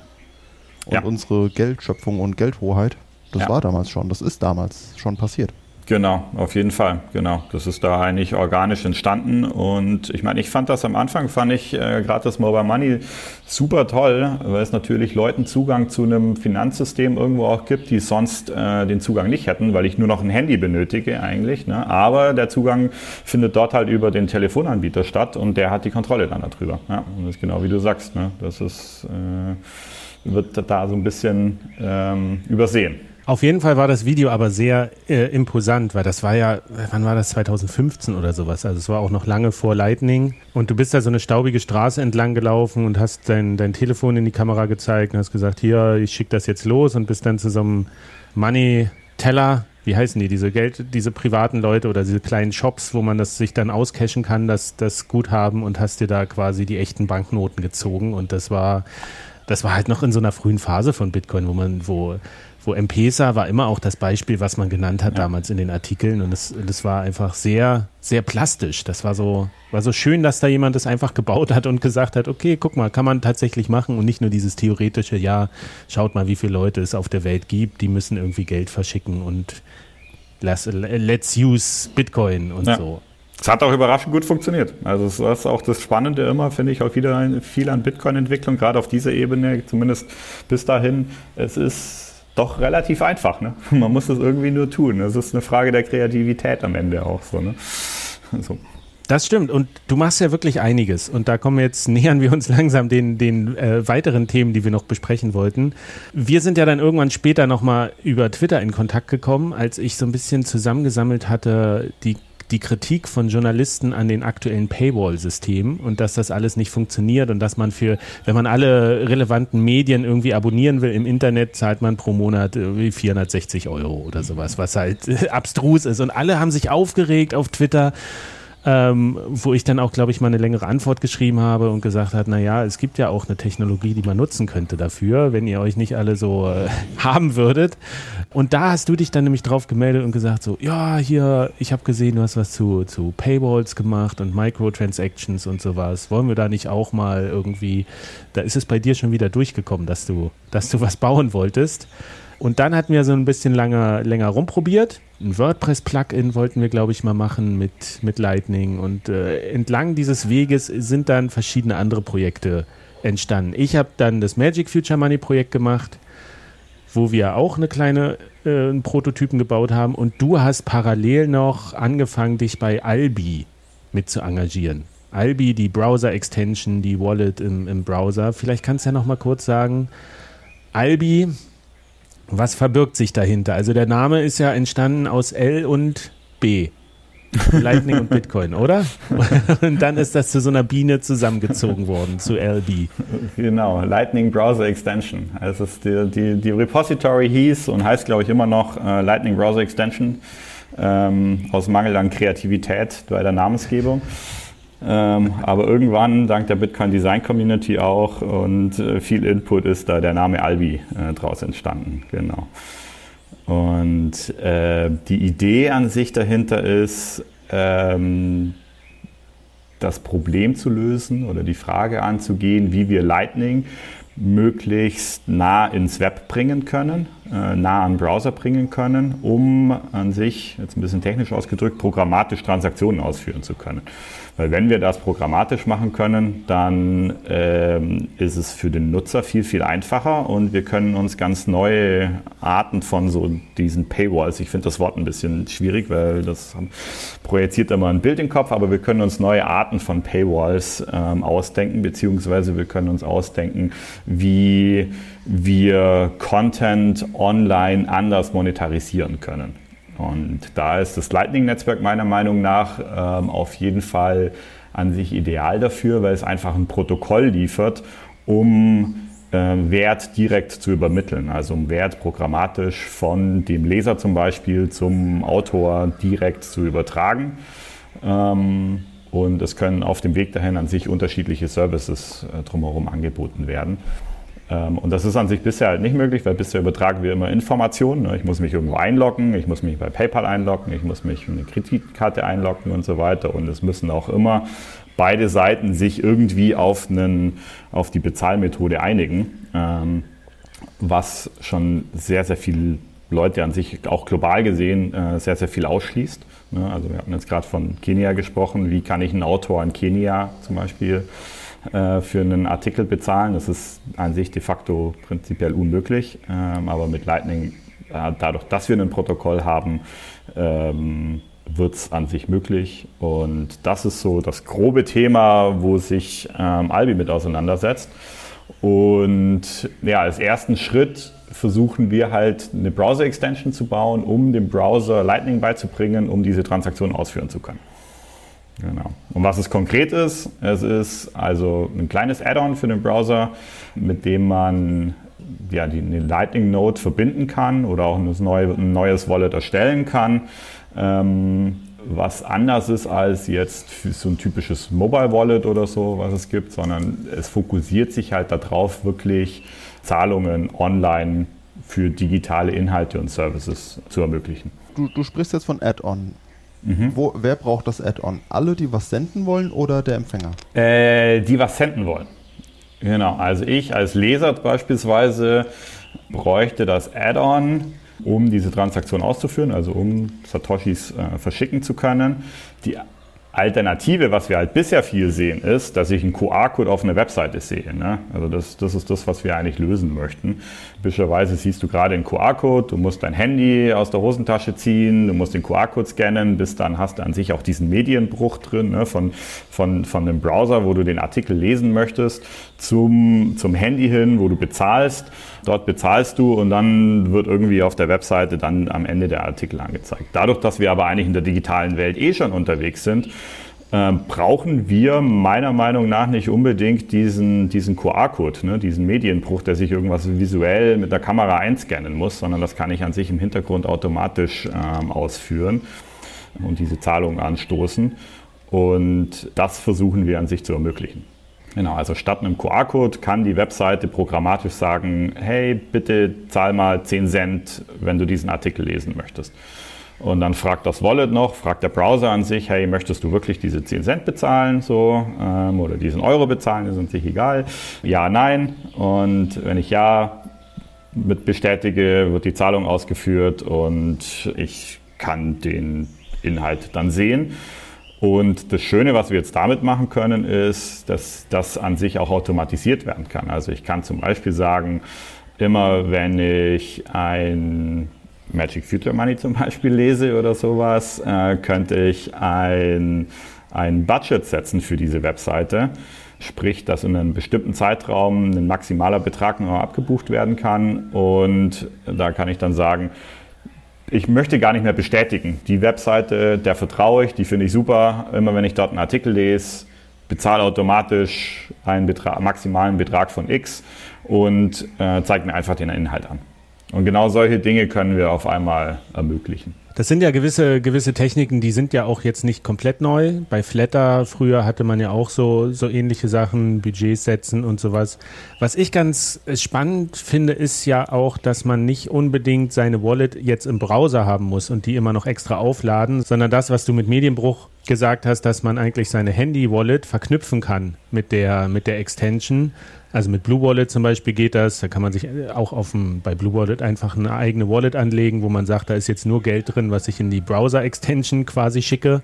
und Ja. unsere Geldschöpfung und Geldhoheit. Das Ja. war damals schon, das ist damals schon passiert. Genau, auf jeden Fall. Genau, das ist da eigentlich organisch entstanden und ich meine, ich fand das am Anfang, fand ich äh, gerade das Mobile Money super toll, weil es natürlich Leuten Zugang zu einem Finanzsystem irgendwo auch gibt, die sonst äh, den Zugang nicht hätten, weil ich nur noch ein Handy benötige eigentlich. Ne? Aber der Zugang findet dort halt über den Telefonanbieter statt und der hat die Kontrolle dann darüber. Ja, und das ist genau wie du sagst. Ne? Das ist äh, wird da so ein bisschen ähm, übersehen. Auf jeden Fall war das Video aber sehr äh, imposant, weil das war ja, wann war das, 2015 oder sowas? Also es war auch noch lange vor Lightning. Und du bist da so eine staubige Straße entlang gelaufen und hast dein, dein Telefon in die Kamera gezeigt und hast gesagt, hier, ich schicke das jetzt los und bist dann zu so einem Money-Teller, wie heißen die, diese Geld, diese privaten Leute oder diese kleinen Shops, wo man das sich dann auscashen kann, das, das Guthaben und hast dir da quasi die echten Banknoten gezogen und das war, das war halt noch in so einer frühen Phase von Bitcoin, wo man, wo, wo M-Pesa war immer auch das Beispiel, was man genannt hat damals in den Artikeln und das, das war einfach sehr, sehr plastisch. Das war so, war so schön, dass da jemand das einfach gebaut hat und gesagt hat, okay, guck mal, kann man tatsächlich machen und nicht nur dieses theoretische, ja, schaut mal, wie viele Leute es auf der Welt gibt, die müssen irgendwie Geld verschicken und lass, let's use Bitcoin und Ja. so. Es hat auch überraschend gut funktioniert. Also es ist auch das Spannende immer, finde ich, auch wieder viel an Bitcoin-Entwicklung, gerade auf dieser Ebene, zumindest bis dahin. Es ist doch relativ einfach. Ne? Man muss es irgendwie nur tun. Es ist eine Frage der Kreativität am Ende auch so. Ne? So. Das stimmt. Und du machst ja wirklich einiges. Und da kommen jetzt, nähern wir uns langsam den, den äh, weiteren Themen, die wir noch besprechen wollten. Wir sind ja dann irgendwann später nochmal über Twitter in Kontakt gekommen, als ich so ein bisschen zusammengesammelt hatte, die die Kritik von Journalisten an den aktuellen Paywall-Systemen und dass das alles nicht funktioniert und dass man für, wenn man alle relevanten Medien irgendwie abonnieren will im Internet, zahlt man pro Monat irgendwie 460 Euro oder sowas, was halt äh, abstrus ist. Und alle haben sich aufgeregt auf Twitter ähm, wo ich dann auch, glaube ich, mal eine längere Antwort geschrieben habe und gesagt hat, naja, es gibt ja auch eine Technologie, die man nutzen könnte dafür, wenn ihr euch nicht alle so äh, haben würdet. Und da hast du dich dann nämlich drauf gemeldet und gesagt so, ja, hier, ich habe gesehen, du hast was zu, zu Paywalls gemacht und Microtransactions und sowas. Wollen wir da nicht auch mal irgendwie, da ist es bei dir schon wieder durchgekommen, dass du, dass du was bauen wolltest. Und dann hatten wir so ein bisschen länger, länger rumprobiert. Ein WordPress-Plugin wollten wir, glaube ich, mal machen mit, mit Lightning. Und äh, entlang dieses Weges sind dann verschiedene andere Projekte entstanden. Ich habe dann das Magic Future Money Projekt gemacht, wo wir auch eine kleine äh, einen Prototypen gebaut haben. Und du hast parallel noch angefangen, dich bei Albi mit zu engagieren. Albi, die Browser-Extension, die Wallet im, im Browser. Vielleicht kannst du ja noch mal kurz sagen, Albi, was verbirgt sich dahinter? Also der Name ist ja entstanden aus L und B. Lightning und Bitcoin, oder? Und dann ist das zu so einer Biene zusammengezogen worden, zu LB. Genau, Lightning Browser Extension. Also es ist die, die, die Repository hieß und heißt, glaube ich, immer noch äh, Lightning Browser Extension. Ähm, aus Mangel an Kreativität bei der Namensgebung. Ähm, aber irgendwann, dank der Bitcoin Design Community auch und äh, viel Input, ist da der Name Albi äh, draus entstanden. Genau. Und äh, die Idee an sich dahinter ist, ähm, das Problem zu lösen oder die Frage anzugehen, wie wir Lightning möglichst nah ins Web bringen können, äh, nah an Browser bringen können, um an sich, jetzt ein bisschen technisch ausgedrückt, programmatisch Transaktionen ausführen zu können. Weil wenn wir das programmatisch machen können, dann ähm, ist es für den Nutzer viel, viel einfacher und wir können uns ganz neue Arten von so diesen Paywalls, ich finde das Wort ein bisschen schwierig, weil das projiziert immer ein Bild im Kopf, aber wir können uns neue Arten von Paywalls ähm, ausdenken, beziehungsweise wir können uns ausdenken, wie wir Content online anders monetarisieren können. Und da ist das Lightning-Netzwerk meiner Meinung nach ähm, auf jeden Fall an sich ideal dafür, weil es einfach ein Protokoll liefert, um äh, Wert direkt zu übermitteln. Also um Wert programmatisch von dem Leser zum Beispiel zum Autor direkt zu übertragen. Ähm, und es können auf dem Weg dahin an sich unterschiedliche Services äh, drumherum angeboten werden. Ähm, und das ist an sich bisher halt nicht möglich, weil bisher übertragen wir immer Informationen. Ne? Ich muss mich irgendwo einloggen, ich muss mich bei PayPal einloggen, ich muss mich mit eine Kreditkarte einloggen und so weiter. Und es müssen auch immer beide Seiten sich irgendwie auf, einen, auf die Bezahlmethode einigen, ähm, was schon sehr, sehr viele Leute an sich auch global gesehen äh, sehr, sehr viel ausschließt. Ne? Also wir hatten jetzt gerade von Kenia gesprochen. Wie kann ich einen Autor in Kenia zum Beispiel äh, für einen Artikel bezahlen. Das ist an sich de facto prinzipiell unmöglich. Ähm, aber mit Lightning, äh, dadurch, dass wir ein Protokoll haben, ähm, wird es an sich möglich. Und das ist so das grobe Thema, wo sich ähm, Albi mit auseinandersetzt. Und ja, als ersten Schritt versuchen wir halt eine Browser-Extension zu bauen, um dem Browser Lightning beizubringen, um diese Transaktion ausführen zu können. Genau. Und was es konkret ist, es ist also ein kleines Add-on für den Browser, mit dem man ja, die, eine Lightning Node verbinden kann oder auch ein, neue, ein neues Wallet erstellen kann. Ähm, was anders ist als jetzt so ein typisches Mobile Wallet oder so, was es gibt, sondern es fokussiert sich halt darauf, wirklich Zahlungen online für digitale Inhalte und Services zu ermöglichen. Du, du sprichst jetzt von Add-on. Mhm. Wo, wer braucht das Add-on? Alle, die was senden wollen oder der Empfänger? Äh, die was senden wollen. Genau, also ich als Leser beispielsweise bräuchte das Add-on, um diese Transaktion auszuführen, also um Satoshis äh, verschicken zu können. Die Alternative, was wir halt bisher viel sehen, ist, dass ich einen QR-Code auf einer Webseite sehe. Ne? Also das, das ist das, was wir eigentlich lösen möchten. Typischerweise siehst du gerade einen QR-Code, du musst dein Handy aus der Hosentasche ziehen, du musst den QR-Code scannen, bis dann hast du an sich auch diesen Medienbruch drin ne? von, von, von dem Browser, wo du den Artikel lesen möchtest, zum, zum Handy hin, wo du bezahlst. Dort bezahlst du und dann wird irgendwie auf der Webseite dann am Ende der Artikel angezeigt. Dadurch, dass wir aber eigentlich in der digitalen Welt eh schon unterwegs sind, äh, brauchen wir meiner Meinung nach nicht unbedingt diesen, diesen QR-Code, ne, diesen Medienbruch, der sich irgendwas visuell mit der Kamera einscannen muss, sondern das kann ich an sich im Hintergrund automatisch ähm, ausführen und diese Zahlung anstoßen. Und das versuchen wir an sich zu ermöglichen. Genau, also statt einem QR-Code kann die Webseite programmatisch sagen, hey, bitte zahl mal 10 Cent, wenn du diesen Artikel lesen möchtest. Und dann fragt das Wallet noch, fragt der Browser an sich, hey, möchtest du wirklich diese 10 Cent bezahlen so ähm, oder diesen Euro bezahlen, ist an sich egal. Ja, nein. Und wenn ich ja mit bestätige, wird die Zahlung ausgeführt und ich kann den Inhalt dann sehen. Und das Schöne, was wir jetzt damit machen können, ist, dass das an sich auch automatisiert werden kann. Also ich kann zum Beispiel sagen, immer wenn ich ein Magic Future Money zum Beispiel lese oder sowas, äh, könnte ich ein, ein Budget setzen für diese Webseite. Sprich, dass in einem bestimmten Zeitraum ein maximaler Betrag noch abgebucht werden kann. Und da kann ich dann sagen, ich möchte gar nicht mehr bestätigen. Die Webseite, der vertraue ich, die finde ich super. Immer wenn ich dort einen Artikel lese, bezahle automatisch einen Betrag, maximalen Betrag von X und äh, zeigt mir einfach den Inhalt an. Und genau solche Dinge können wir auf einmal ermöglichen. Das sind ja gewisse, gewisse Techniken, die sind ja auch jetzt nicht komplett neu. Bei Flatter früher hatte man ja auch so, so ähnliche Sachen, Budgets setzen und sowas. Was ich ganz spannend finde, ist ja auch, dass man nicht unbedingt seine Wallet jetzt im Browser haben muss und die immer noch extra aufladen, sondern das, was du mit Medienbruch gesagt hast, dass man eigentlich seine Handy-Wallet verknüpfen kann mit der, mit der Extension also mit Blue Wallet zum Beispiel geht das. Da kann man sich auch auf dem, bei Blue Wallet einfach eine eigene Wallet anlegen, wo man sagt, da ist jetzt nur Geld drin, was ich in die Browser-Extension quasi schicke.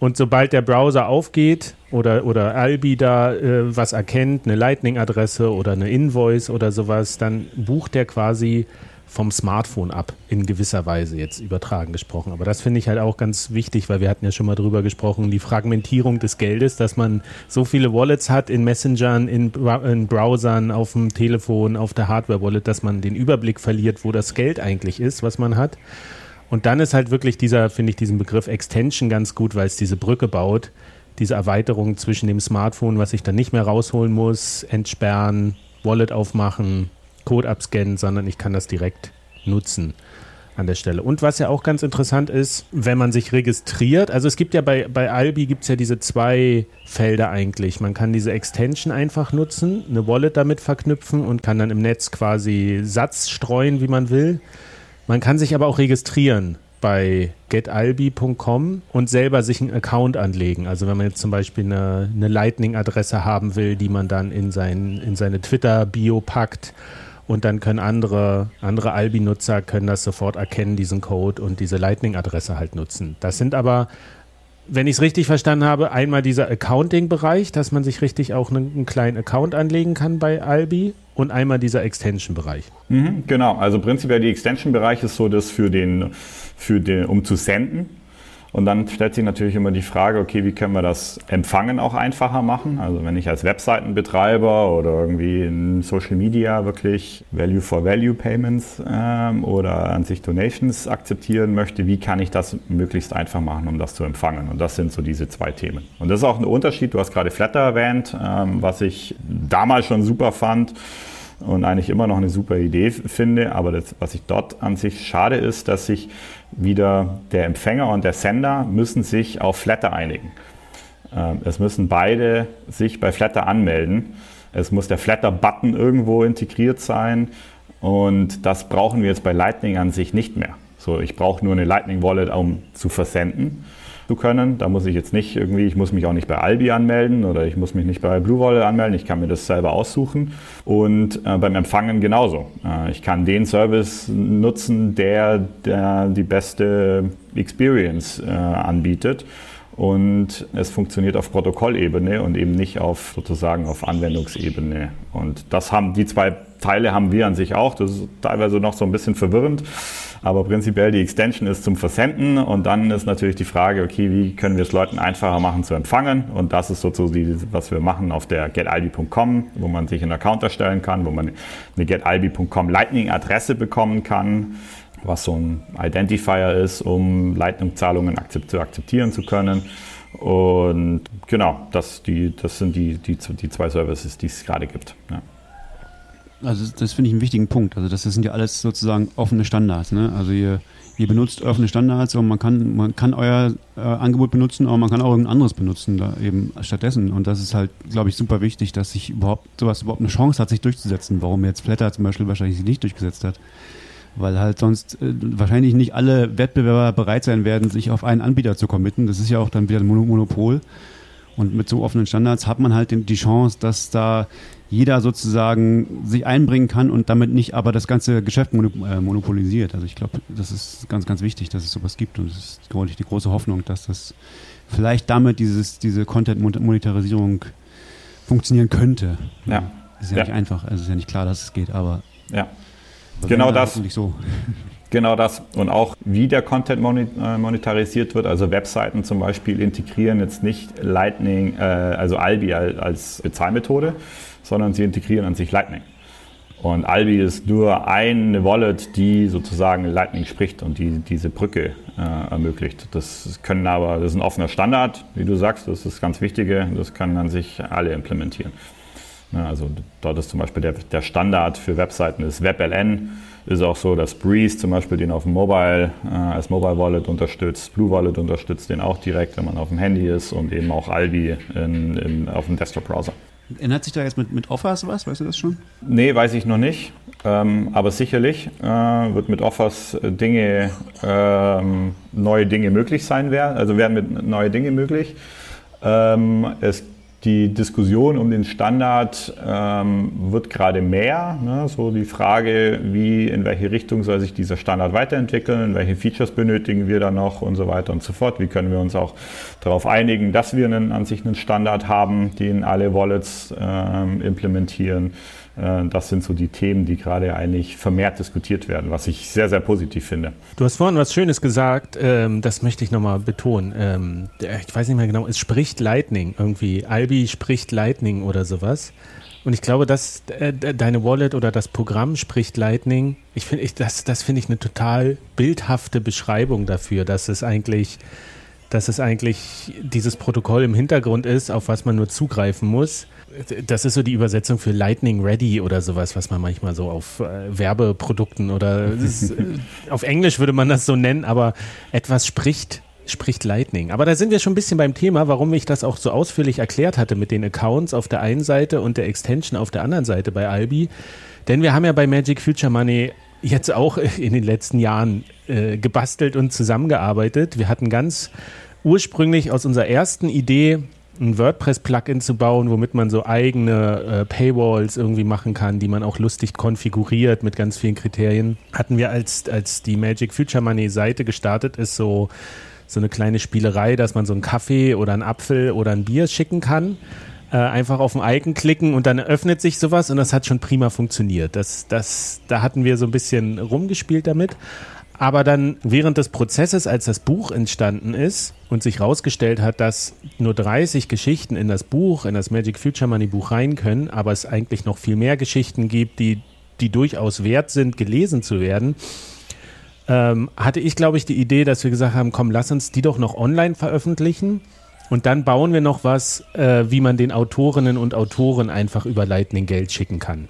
Und sobald der Browser aufgeht oder, oder Albi da äh, was erkennt, eine Lightning-Adresse oder eine Invoice oder sowas, dann bucht der quasi vom Smartphone ab, in gewisser Weise jetzt übertragen gesprochen. Aber das finde ich halt auch ganz wichtig, weil wir hatten ja schon mal drüber gesprochen, die Fragmentierung des Geldes, dass man so viele Wallets hat in Messengern, in, in Browsern, auf dem Telefon, auf der Hardware-Wallet, dass man den Überblick verliert, wo das Geld eigentlich ist, was man hat. Und dann ist halt wirklich dieser, finde ich, diesen Begriff Extension ganz gut, weil es diese Brücke baut, diese Erweiterung zwischen dem Smartphone, was ich dann nicht mehr rausholen muss, entsperren, Wallet aufmachen, Code abscannen, sondern ich kann das direkt nutzen an der Stelle. Und was ja auch ganz interessant ist, wenn man sich registriert, also es gibt ja bei, bei Albi gibt es ja diese zwei Felder eigentlich. Man kann diese Extension einfach nutzen, eine Wallet damit verknüpfen und kann dann im Netz quasi Satz streuen, wie man will. Man kann sich aber auch registrieren bei getalbi.com und selber sich einen Account anlegen. Also wenn man jetzt zum Beispiel eine, eine Lightning-Adresse haben will, die man dann in, sein, in seine Twitter-Bio packt und dann können andere, andere Albi-Nutzer können das sofort erkennen, diesen Code und diese Lightning-Adresse halt nutzen. Das sind aber, wenn ich es richtig verstanden habe, einmal dieser Accounting-Bereich, dass man sich richtig auch einen, einen, kleinen Account anlegen kann bei Albi und einmal dieser Extension-Bereich. Mhm, genau, also prinzipiell die Extension-Bereich ist so, dass für den, für den, um zu senden, und dann stellt sich natürlich immer die Frage, okay, wie können wir das Empfangen auch einfacher machen? Also wenn ich als Webseitenbetreiber oder irgendwie in Social Media wirklich Value for Value Payments ähm, oder an sich Donations akzeptieren möchte, wie kann ich das möglichst einfach machen, um das zu empfangen? Und das sind so diese zwei Themen. Und das ist auch ein Unterschied. Du hast gerade Flatter erwähnt, ähm, was ich damals schon super fand und eigentlich immer noch eine super Idee finde. Aber das, was ich dort an sich schade ist, dass sich wieder der Empfänger und der Sender müssen sich auf Flatter einigen. Ähm, es müssen beide sich bei Flatter anmelden. Es muss der Flatter-Button irgendwo integriert sein. Und das brauchen wir jetzt bei Lightning an sich nicht mehr. So, ich brauche nur eine Lightning Wallet, um zu versenden zu können. Da muss ich jetzt nicht irgendwie, ich muss mich auch nicht bei Albi anmelden oder ich muss mich nicht bei Blue Wallet anmelden. Ich kann mir das selber aussuchen. Und äh, beim Empfangen genauso. Äh, ich kann den Service nutzen, der, der die beste Experience äh, anbietet. Und es funktioniert auf Protokollebene und eben nicht auf sozusagen auf Anwendungsebene. Und das haben die zwei Teile haben wir an sich auch. Das ist teilweise noch so ein bisschen verwirrend. Aber prinzipiell die Extension ist zum Versenden und dann ist natürlich die Frage, okay, wie können wir es Leuten einfacher machen zu empfangen? Und das ist sozusagen, was wir machen auf der getalbi.com, wo man sich einen Account erstellen kann, wo man eine getalbi.com Lightning-Adresse bekommen kann, was so ein Identifier ist, um Lightning-Zahlungen zu akzeptieren zu können. Und genau, das, die, das sind die, die, die zwei Services, die es gerade gibt. Ja. Also das finde ich einen wichtigen Punkt. Also das sind ja alles sozusagen offene Standards. Ne? Also ihr, ihr benutzt offene Standards und man kann, man kann euer äh, Angebot benutzen, aber man kann auch irgendein anderes benutzen da eben stattdessen. Und das ist halt, glaube ich, super wichtig, dass sich überhaupt sowas überhaupt eine Chance hat, sich durchzusetzen. Warum jetzt Flatter zum Beispiel wahrscheinlich sich nicht durchgesetzt hat. Weil halt sonst äh, wahrscheinlich nicht alle Wettbewerber bereit sein werden, sich auf einen Anbieter zu committen. Das ist ja auch dann wieder ein Monopol. Und mit so offenen Standards hat man halt die Chance, dass da jeder sozusagen sich einbringen kann und damit nicht aber das ganze Geschäft äh, monopolisiert. Also ich glaube, das ist ganz, ganz wichtig, dass es sowas gibt und es ist die große Hoffnung, dass das vielleicht damit dieses, diese Content-Monetarisierung funktionieren könnte. Ja. Das ist ja, ja, nicht einfach, also es ist ja nicht klar, dass es geht, aber, ja. aber genau das. So. Genau das. Und auch wie der Content äh, monetarisiert wird, also Webseiten zum Beispiel integrieren jetzt nicht Lightning, äh, also Albi als Bezahlmethode, sondern sie integrieren an sich Lightning. Und Albi ist nur eine Wallet, die sozusagen Lightning spricht und die diese Brücke äh, ermöglicht. Das können aber, das ist ein offener Standard, wie du sagst, das ist das ganz Wichtige, das kann an sich alle implementieren. Ne, also dort ist zum Beispiel der, der Standard für Webseiten ist WebLN. Ist auch so, dass Breeze zum Beispiel den auf dem Mobile äh, als Mobile Wallet unterstützt, Blue Wallet unterstützt den auch direkt, wenn man auf dem Handy ist und eben auch Albi in, in, auf dem Desktop-Browser. Ändert sich da jetzt mit, mit Offers was? Weißt du das schon? Nee, weiß ich noch nicht. Ähm, aber sicherlich äh, wird mit Offers Dinge, ähm, neue Dinge möglich sein werden. Also werden mit neue Dinge möglich. Ähm, es die Diskussion um den Standard ähm, wird gerade mehr. Ne? So die Frage, wie, in welche Richtung soll sich dieser Standard weiterentwickeln, welche Features benötigen wir da noch und so weiter und so fort. Wie können wir uns auch darauf einigen, dass wir einen, an sich einen Standard haben, den alle Wallets ähm, implementieren. Äh, das sind so die Themen, die gerade eigentlich vermehrt diskutiert werden, was ich sehr, sehr positiv finde. Du hast vorhin was Schönes gesagt, ähm, das möchte ich nochmal betonen. Ähm, ich weiß nicht mehr genau, es spricht Lightning irgendwie. Albi spricht Lightning oder sowas. Und ich glaube, dass äh, deine Wallet oder das Programm spricht Lightning. Ich finde, das, das finde ich eine total bildhafte Beschreibung dafür, dass es eigentlich, dass es eigentlich dieses Protokoll im Hintergrund ist, auf was man nur zugreifen muss das ist so die Übersetzung für Lightning Ready oder sowas, was man manchmal so auf äh, Werbeprodukten oder ist, äh, auf Englisch würde man das so nennen, aber etwas spricht spricht Lightning. Aber da sind wir schon ein bisschen beim Thema, warum ich das auch so ausführlich erklärt hatte mit den Accounts auf der einen Seite und der Extension auf der anderen Seite bei Albi. Denn wir haben ja bei Magic Future Money jetzt auch in den letzten Jahren äh, gebastelt und zusammengearbeitet. Wir hatten ganz ursprünglich aus unserer ersten Idee ein WordPress-Plugin zu bauen, womit man so eigene äh, Paywalls irgendwie machen kann, die man auch lustig konfiguriert mit ganz vielen Kriterien. Hatten wir als, als die Magic Future Money Seite gestartet ist, so, so eine kleine Spielerei, dass man so einen Kaffee oder einen Apfel oder ein Bier schicken kann. Äh, einfach auf ein Icon klicken und dann öffnet sich sowas und das hat schon prima funktioniert. Das, das, da hatten wir so ein bisschen rumgespielt damit. Aber dann während des Prozesses, als das Buch entstanden ist und sich herausgestellt hat, dass nur 30 Geschichten in das Buch, in das Magic Future Money Buch rein können, aber es eigentlich noch viel mehr Geschichten gibt, die, die durchaus wert sind, gelesen zu werden, ähm, hatte ich, glaube ich, die Idee, dass wir gesagt haben, komm, lass uns die doch noch online veröffentlichen. Und dann bauen wir noch was, äh, wie man den Autorinnen und Autoren einfach über Lightning Geld schicken kann.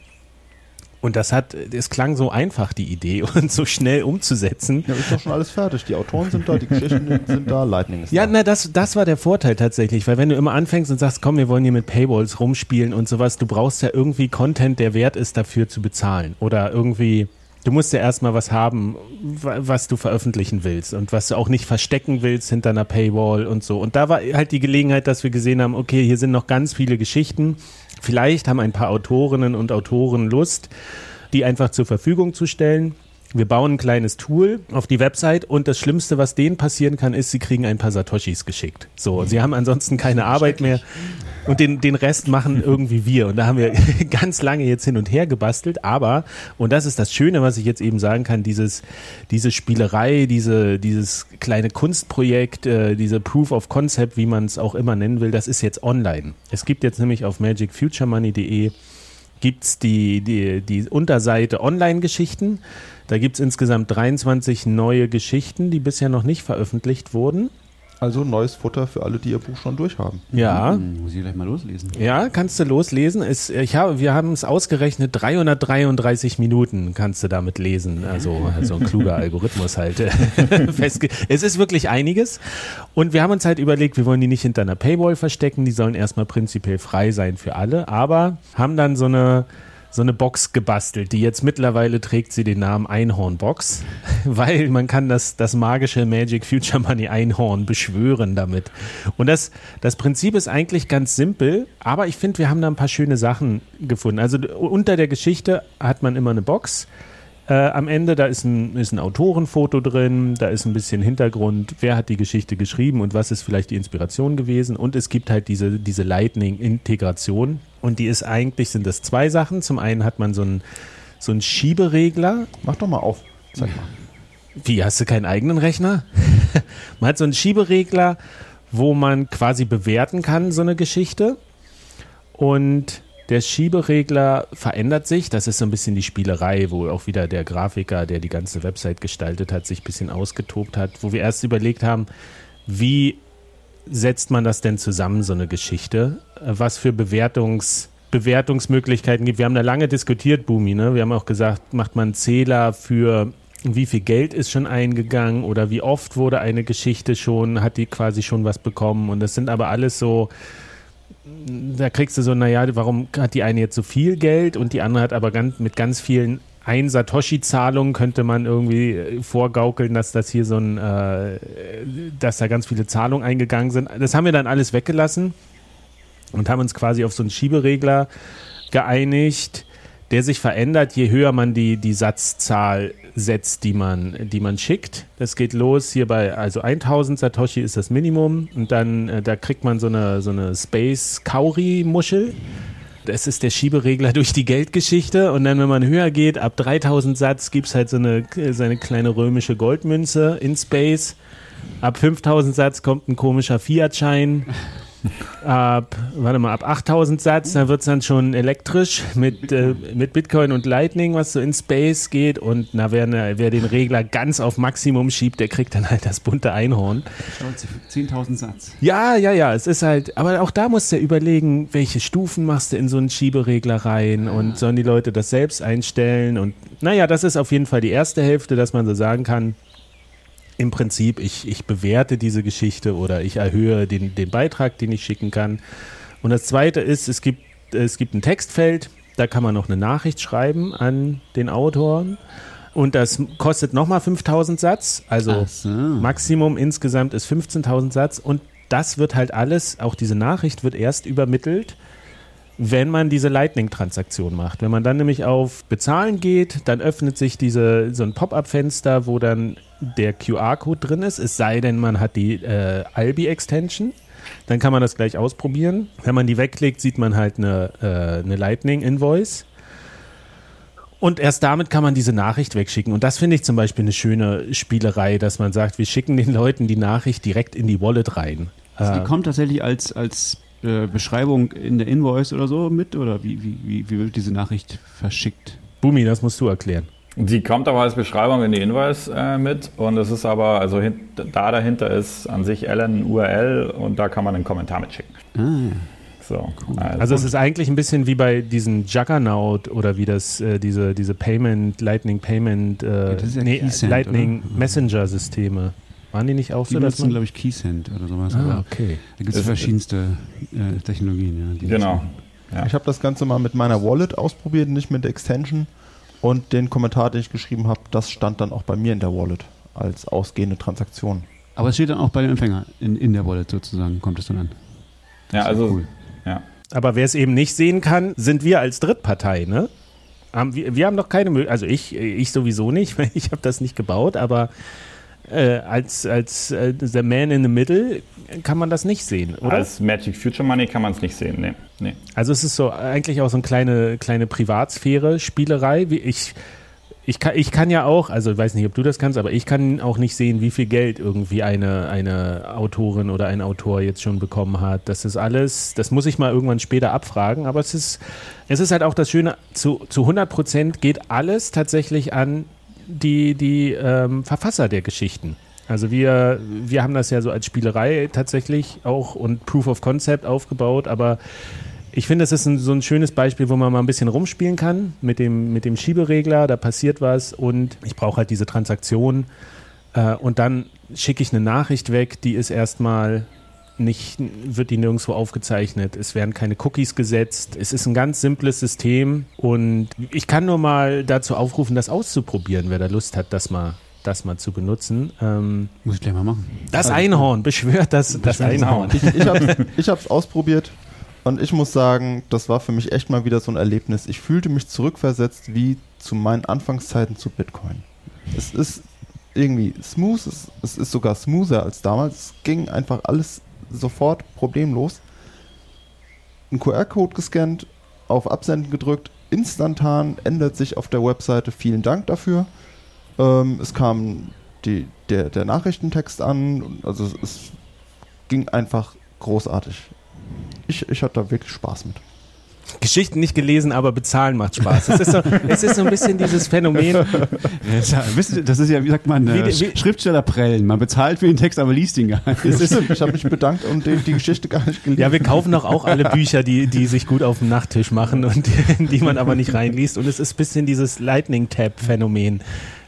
Und das hat, es klang so einfach, die Idee, und so schnell umzusetzen. Ja, ist doch schon alles fertig. Die Autoren sind da, die Geschichten sind da, Lightning ist ja, da. Ja, na, das, das war der Vorteil tatsächlich, weil wenn du immer anfängst und sagst, komm, wir wollen hier mit Paywalls rumspielen und sowas, du brauchst ja irgendwie Content, der wert ist, dafür zu bezahlen. Oder irgendwie, du musst ja erstmal was haben, was du veröffentlichen willst und was du auch nicht verstecken willst hinter einer Paywall und so. Und da war halt die Gelegenheit, dass wir gesehen haben, okay, hier sind noch ganz viele Geschichten Vielleicht haben ein paar Autorinnen und Autoren Lust, die einfach zur Verfügung zu stellen. Wir bauen ein kleines Tool auf die Website und das Schlimmste, was denen passieren kann, ist, sie kriegen ein paar Satoshis geschickt. So, sie haben ansonsten keine Arbeit mehr und den, den Rest machen irgendwie wir. Und da haben wir ganz lange jetzt hin und her gebastelt, aber, und das ist das Schöne, was ich jetzt eben sagen kann, dieses, diese Spielerei, diese, dieses kleine Kunstprojekt, äh, diese Proof of Concept, wie man es auch immer nennen will, das ist jetzt online. Es gibt jetzt nämlich auf magicfuturemoney.de gibt es die, die, die Unterseite Online-Geschichten. Da gibt es insgesamt 23 neue Geschichten, die bisher noch nicht veröffentlicht wurden. Also neues Futter für alle, die ihr Buch schon durchhaben. Ja. Hm, muss ich gleich mal loslesen. Ja, kannst du loslesen. Es, ich habe, wir haben es ausgerechnet, 333 Minuten kannst du damit lesen. Also, also ein kluger Algorithmus halt. es ist wirklich einiges. Und wir haben uns halt überlegt, wir wollen die nicht hinter einer Paywall verstecken. Die sollen erstmal prinzipiell frei sein für alle. Aber haben dann so eine so eine Box gebastelt, die jetzt mittlerweile trägt sie den Namen Einhornbox, weil man kann das, das magische Magic Future Money Einhorn beschwören damit. Und das, das Prinzip ist eigentlich ganz simpel, aber ich finde, wir haben da ein paar schöne Sachen gefunden. Also unter der Geschichte hat man immer eine Box. Äh, am Ende, da ist ein, ist ein Autorenfoto drin, da ist ein bisschen Hintergrund, wer hat die Geschichte geschrieben und was ist vielleicht die Inspiration gewesen. Und es gibt halt diese, diese Lightning-Integration, und die ist eigentlich, sind das zwei Sachen. Zum einen hat man so einen, so einen Schieberegler. Mach doch mal auf. Zeig mal. Wie, hast du keinen eigenen Rechner? man hat so einen Schieberegler, wo man quasi bewerten kann, so eine Geschichte. Und der Schieberegler verändert sich. Das ist so ein bisschen die Spielerei, wo auch wieder der Grafiker, der die ganze Website gestaltet hat, sich ein bisschen ausgetobt hat. Wo wir erst überlegt haben, wie setzt man das denn zusammen, so eine Geschichte? Was für Bewertungs- Bewertungsmöglichkeiten gibt. Wir haben da lange diskutiert, Bumi. Ne? Wir haben auch gesagt, macht man Zähler für wie viel Geld ist schon eingegangen oder wie oft wurde eine Geschichte schon, hat die quasi schon was bekommen. Und das sind aber alles so, da kriegst du so, naja, warum hat die eine jetzt so viel Geld und die andere hat aber ganz, mit ganz vielen ein Satoshi-Zahlungen könnte man irgendwie äh, vorgaukeln, dass das hier so ein, äh, dass da ganz viele Zahlungen eingegangen sind. Das haben wir dann alles weggelassen und haben uns quasi auf so einen Schieberegler geeinigt, der sich verändert, je höher man die, die Satzzahl setzt, die man, die man schickt. Das geht los hier bei, also 1000 Satoshi ist das Minimum und dann, äh, da kriegt man so eine, so eine Space Kauri Muschel. Das ist der Schieberegler durch die Geldgeschichte und dann, wenn man höher geht, ab 3000 Satz gibt es halt so eine, so eine kleine römische Goldmünze in Space. Ab 5000 Satz kommt ein komischer Fiat-Schein ab, warte mal, ab 8000 Satz, da wird es dann schon elektrisch mit, Bitcoin. Äh, mit Bitcoin und Lightning, was so in Space geht. Und na, wer, ne, wer den Regler ganz auf Maximum schiebt, der kriegt dann halt das bunte Einhorn. 10.000 Satz. Ja, ja, ja, es ist halt, aber auch da musst du ja überlegen, welche Stufen machst du in so einen Schieberegler rein und sollen die Leute das selbst einstellen. Und naja, das ist auf jeden Fall die erste Hälfte, dass man so sagen kann, im Prinzip, ich, ich bewerte diese Geschichte oder ich erhöhe den, den Beitrag, den ich schicken kann. Und das Zweite ist, es gibt, es gibt ein Textfeld, da kann man noch eine Nachricht schreiben an den Autoren. Und das kostet nochmal 5000 Satz. Also so. Maximum insgesamt ist 15.000 Satz. Und das wird halt alles, auch diese Nachricht wird erst übermittelt, wenn man diese Lightning-Transaktion macht. Wenn man dann nämlich auf Bezahlen geht, dann öffnet sich diese, so ein Pop-up-Fenster, wo dann der QR-Code drin ist, es sei denn, man hat die äh, Albi-Extension. Dann kann man das gleich ausprobieren. Wenn man die wegklickt, sieht man halt eine, äh, eine Lightning-Invoice. Und erst damit kann man diese Nachricht wegschicken. Und das finde ich zum Beispiel eine schöne Spielerei, dass man sagt, wir schicken den Leuten die Nachricht direkt in die Wallet rein. Also die äh, kommt tatsächlich als, als äh, Beschreibung in der Invoice oder so mit? Oder wie, wie, wie, wie wird diese Nachricht verschickt? Bumi, das musst du erklären. Die kommt aber als Beschreibung in die Invoice äh, mit und es ist aber, also da dahinter ist an sich Ellen URL und da kann man einen Kommentar mitschicken. Ah, ja. So, also. also. es ist eigentlich ein bisschen wie bei diesen Juggernaut oder wie das äh, diese diese Payment Lightning Payment äh, ja nee, Lightning oder? Messenger Systeme. Waren die nicht auch die so? Das sind glaube ich Keysend oder sowas. Ah, okay. Da gibt es verschiedenste äh, Technologien. Ja, genau. Ja. Ich habe das Ganze mal mit meiner Wallet ausprobiert, nicht mit der Extension. Und den Kommentar, den ich geschrieben habe, das stand dann auch bei mir in der Wallet als ausgehende Transaktion. Aber es steht dann auch bei dem Empfänger in, in der Wallet sozusagen, kommt es dann an. Ja, also. Cool. Ja. Aber wer es eben nicht sehen kann, sind wir als Drittpartei, ne? wir, wir haben noch keine Möglichkeit, also ich, ich sowieso nicht, weil ich habe das nicht gebaut, aber äh, als, als äh, The Man in the Middle kann man das nicht sehen, oder? Als Magic Future Money kann man es nicht sehen, nee. nee. Also es ist so eigentlich auch so eine kleine, kleine Privatsphäre-Spielerei. Ich, ich, kann, ich kann ja auch, also ich weiß nicht, ob du das kannst, aber ich kann auch nicht sehen, wie viel Geld irgendwie eine, eine Autorin oder ein Autor jetzt schon bekommen hat. Das ist alles, das muss ich mal irgendwann später abfragen, aber es ist, es ist halt auch das Schöne, zu, zu 100 Prozent geht alles tatsächlich an die, die ähm, Verfasser der Geschichten. Also wir, wir haben das ja so als Spielerei tatsächlich auch und Proof of Concept aufgebaut, aber ich finde, es ist ein, so ein schönes Beispiel, wo man mal ein bisschen rumspielen kann mit dem, mit dem Schieberegler, da passiert was und ich brauche halt diese Transaktion äh, und dann schicke ich eine Nachricht weg, die ist erstmal nicht, wird die nirgendwo aufgezeichnet. Es werden keine Cookies gesetzt. Es ist ein ganz simples System und ich kann nur mal dazu aufrufen, das auszuprobieren, wer da Lust hat, das mal das mal zu benutzen. Ähm, Muss ich gleich mal machen. Das Einhorn, beschwört das, das Einhorn. Ich, ich habe es ausprobiert und ich muss sagen, das war für mich echt mal wieder so ein Erlebnis. Ich fühlte mich zurückversetzt wie zu meinen Anfangszeiten zu Bitcoin. Es ist irgendwie smooth, es, es ist sogar smoother als damals. Es ging einfach alles sofort problemlos. Ein QR-Code gescannt, auf Absenden gedrückt, instantan ändert sich auf der Webseite. Vielen Dank dafür. Ähm, es kam die, der, der Nachrichtentext an, also es, ging einfach großartig. Ich, ich hatte da wirklich Spaß mit. Geschichten nicht gelesen, aber bezahlen macht Spaß. Es ist so, es ist so ein bisschen dieses Phänomen. Das ist ja, wisst ihr, das ist ja, wie sagt man, äh, Wie- wie- Schriftstellerprellen. Man bezahlt für den Text, aber liest ihn gar nicht. Ich habe mich bedankt und die, die Geschichte gar nicht gelesen. ja, wir kaufen doch auch alle Bücher, die, die sich gut auf dem Nachttisch machen und die, die man aber nicht reinliest. Und es ist ein bisschen dieses Lightning-Tab-Phänomen,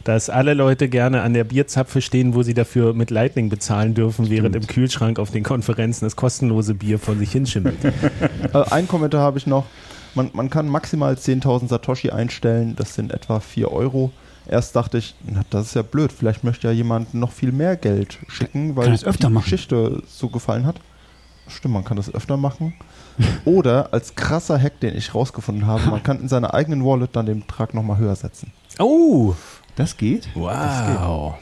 dass alle Leute gerne an der Bierzapfe stehen, wo sie dafür mit Lightning bezahlen dürfen, während im Kühlschrank auf den Konferenzen das kostenlose Bier vor sich hinschimmelt. Äh, ein Kommentar habe ich noch. Man, man kann maximal 10.000 Satoshi einstellen, das sind etwa 4 Euro. Erst dachte ich, na, das ist ja blöd, vielleicht möchte ja jemand noch viel mehr Geld schicken, weil Kann das öfter die machen. Geschichte so gefallen hat. Stimmt, man kann das öfter machen. Oder als krasser Hack, den ich rausgefunden habe, man kann in seiner eigenen Wallet dann den Betrag nochmal höher setzen. Oh, Das geht? wow.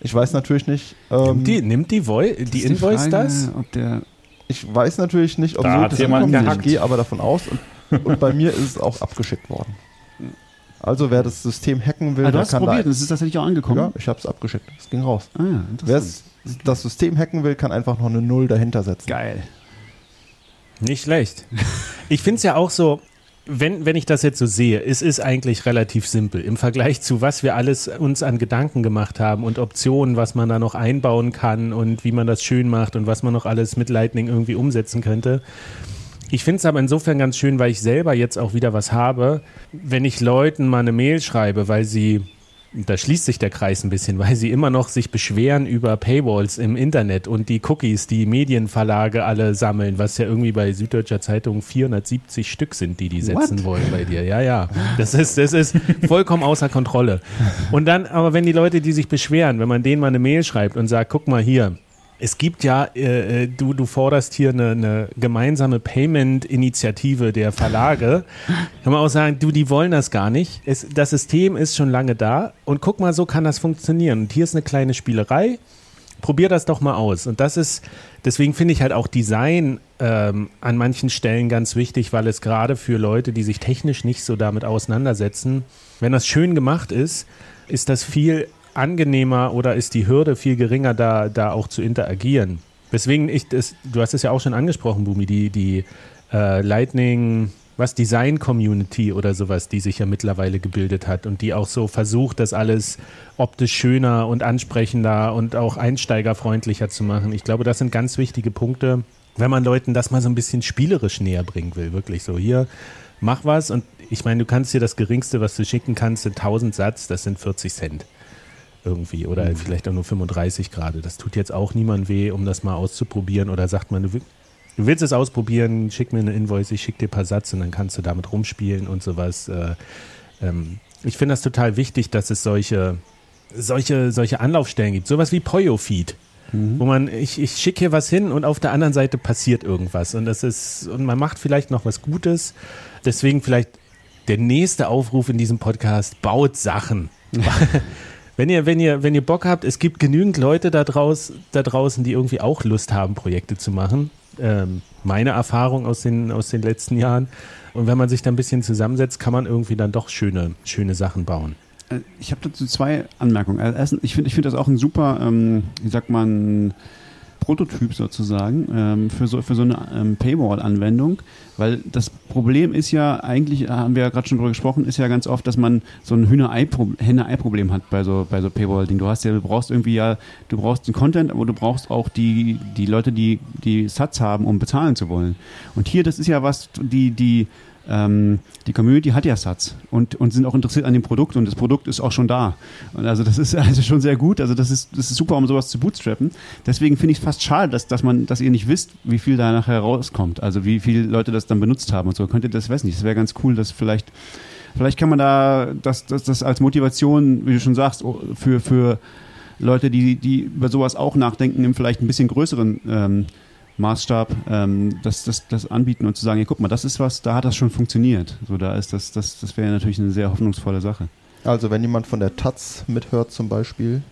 Ich weiß natürlich nicht, ähm, Nimmt die, nimmt die, Voi die die Invoice Frage, das? Ob der, ich weiß natürlich nicht, ob Da so hat das jemand gehackt. Ich gehe aber davon aus und, und bei mir ist es auch abgeschickt worden. Also wer das System hacken will, ah, du der hast es kann probiert da es ist tatsächlich auch angekommen. Ja, ich habe es abgeschickt. Es ging raus. Ah, Wer das System hacken will, kann einfach noch eine Null dahinter setzen. Geil. Nicht schlecht. Ich finde es ja auch so, wenn, wenn ich das jetzt so sehe, es ist eigentlich relativ simpel im Vergleich zu was wir alles uns an Gedanken gemacht haben und Optionen, was man da noch einbauen kann und wie man das schön macht und was man noch alles mit Lightning irgendwie umsetzen könnte. Ich finde es aber insofern ganz schön, weil ich selber jetzt auch wieder was habe, wenn ich Leuten mal eine Mail schreibe, weil sie, da schließt sich der Kreis ein bisschen, weil sie immer noch sich beschweren über Paywalls im Internet und die Cookies, die Medienverlage alle sammeln, was ja irgendwie bei Süddeutscher Zeitung 470 Stück sind, die die setzen What? wollen bei dir. Ja, ja. Das ist, das ist vollkommen außer Kontrolle. Und dann, aber wenn die Leute, die sich beschweren, wenn man denen mal eine Mail schreibt und sagt, guck mal hier, es gibt ja, äh, äh, du, du forderst hier eine, eine gemeinsame Payment-Initiative der Verlage. Kann man auch sagen, du, die wollen das gar nicht. Es, das System ist schon lange da und guck mal, so kann das funktionieren. Und hier ist eine kleine Spielerei. Probier das doch mal aus. Und das ist, deswegen finde ich halt auch Design ähm, an manchen Stellen ganz wichtig, weil es gerade für Leute, die sich technisch nicht so damit auseinandersetzen, wenn das schön gemacht ist, ist das viel angenehmer oder ist die Hürde viel geringer, da, da auch zu interagieren. Weswegen ich das, du hast es ja auch schon angesprochen, Bumi, die, die äh, Lightning, was Design Community oder sowas, die sich ja mittlerweile gebildet hat und die auch so versucht, das alles optisch schöner und ansprechender und auch einsteigerfreundlicher zu machen. Ich glaube, das sind ganz wichtige Punkte, wenn man Leuten das mal so ein bisschen spielerisch näher bringen will. Wirklich so, hier, mach was und ich meine, du kannst dir das Geringste, was du schicken kannst, sind 1000 Satz, das sind 40 Cent irgendwie oder vielleicht auch nur 35 gerade. Das tut jetzt auch niemand weh, um das mal auszuprobieren oder sagt man, du, du willst es ausprobieren, schick mir eine Invoice, ich schick dir ein paar Satz und dann kannst du damit rumspielen und sowas. Äh, ähm, ich finde das total wichtig, dass es solche, solche, solche Anlaufstellen gibt. Sowas wie Poyo-Feed. Wo man, ich, ich schicke hier was hin und auf der anderen Seite passiert irgendwas. Und das ist, und man macht vielleicht noch was Gutes. Deswegen vielleicht der nächste Aufruf in diesem Podcast, baut Sachen. Wenn ihr, wenn ihr, wenn ihr Bock habt, es gibt genügend Leute da, draus, da draußen, die irgendwie auch Lust haben, Projekte zu machen. Ähm, meine Erfahrung aus den, aus den letzten Jahren. Und wenn man sich da ein bisschen zusammensetzt, kann man irgendwie dann doch schöne, schöne Sachen bauen. Äh, Ich habe dazu zwei Anmerkungen. Also Erstens, ich finde ich find das auch ein super, ähm, wie sagt man, Prototyp sozusagen ähm, für, so, für so eine ähm, Paywall-Anwendung, weil das Problem ist ja eigentlich, äh, haben wir ja gerade schon drüber gesprochen, ist ja ganz oft, dass man so ein Hühner-Ei-Pro- Henne-Ei-Problem hat bei so, bei so Paywall-Ding. Du hast ja, du brauchst irgendwie ja, du brauchst den Content, aber du brauchst auch die, die Leute, die die Satz haben, um bezahlen zu wollen. Und hier, das ist ja was, die, die, ähm, die Community hat ja Satz und, und sind auch interessiert an dem Produkt und das Produkt ist auch schon da. Und also das ist also schon sehr gut. Also das ist, das ist super, um sowas zu bootstrappen. Deswegen finde ich es fast schade, dass, dass man, dass ihr nicht wisst, wie viel da nachher rauskommt. Also wie viele Leute das dann benutzt haben und so. Könnt ihr das, weiß nicht, das wäre ganz cool, dass vielleicht, vielleicht kann man da das, das, das als Motivation, wie du schon sagst, oh, für, für Leute, die, die über sowas auch nachdenken, im vielleicht ein bisschen größeren ähm, Maßstab ähm, das, das, das anbieten und zu sagen, ja, guck mal, das ist was, da hat das schon funktioniert. So, da ist das, das, das wäre natürlich eine sehr hoffnungsvolle Sache. Also wenn jemand von der Taz mithört zum Beispiel,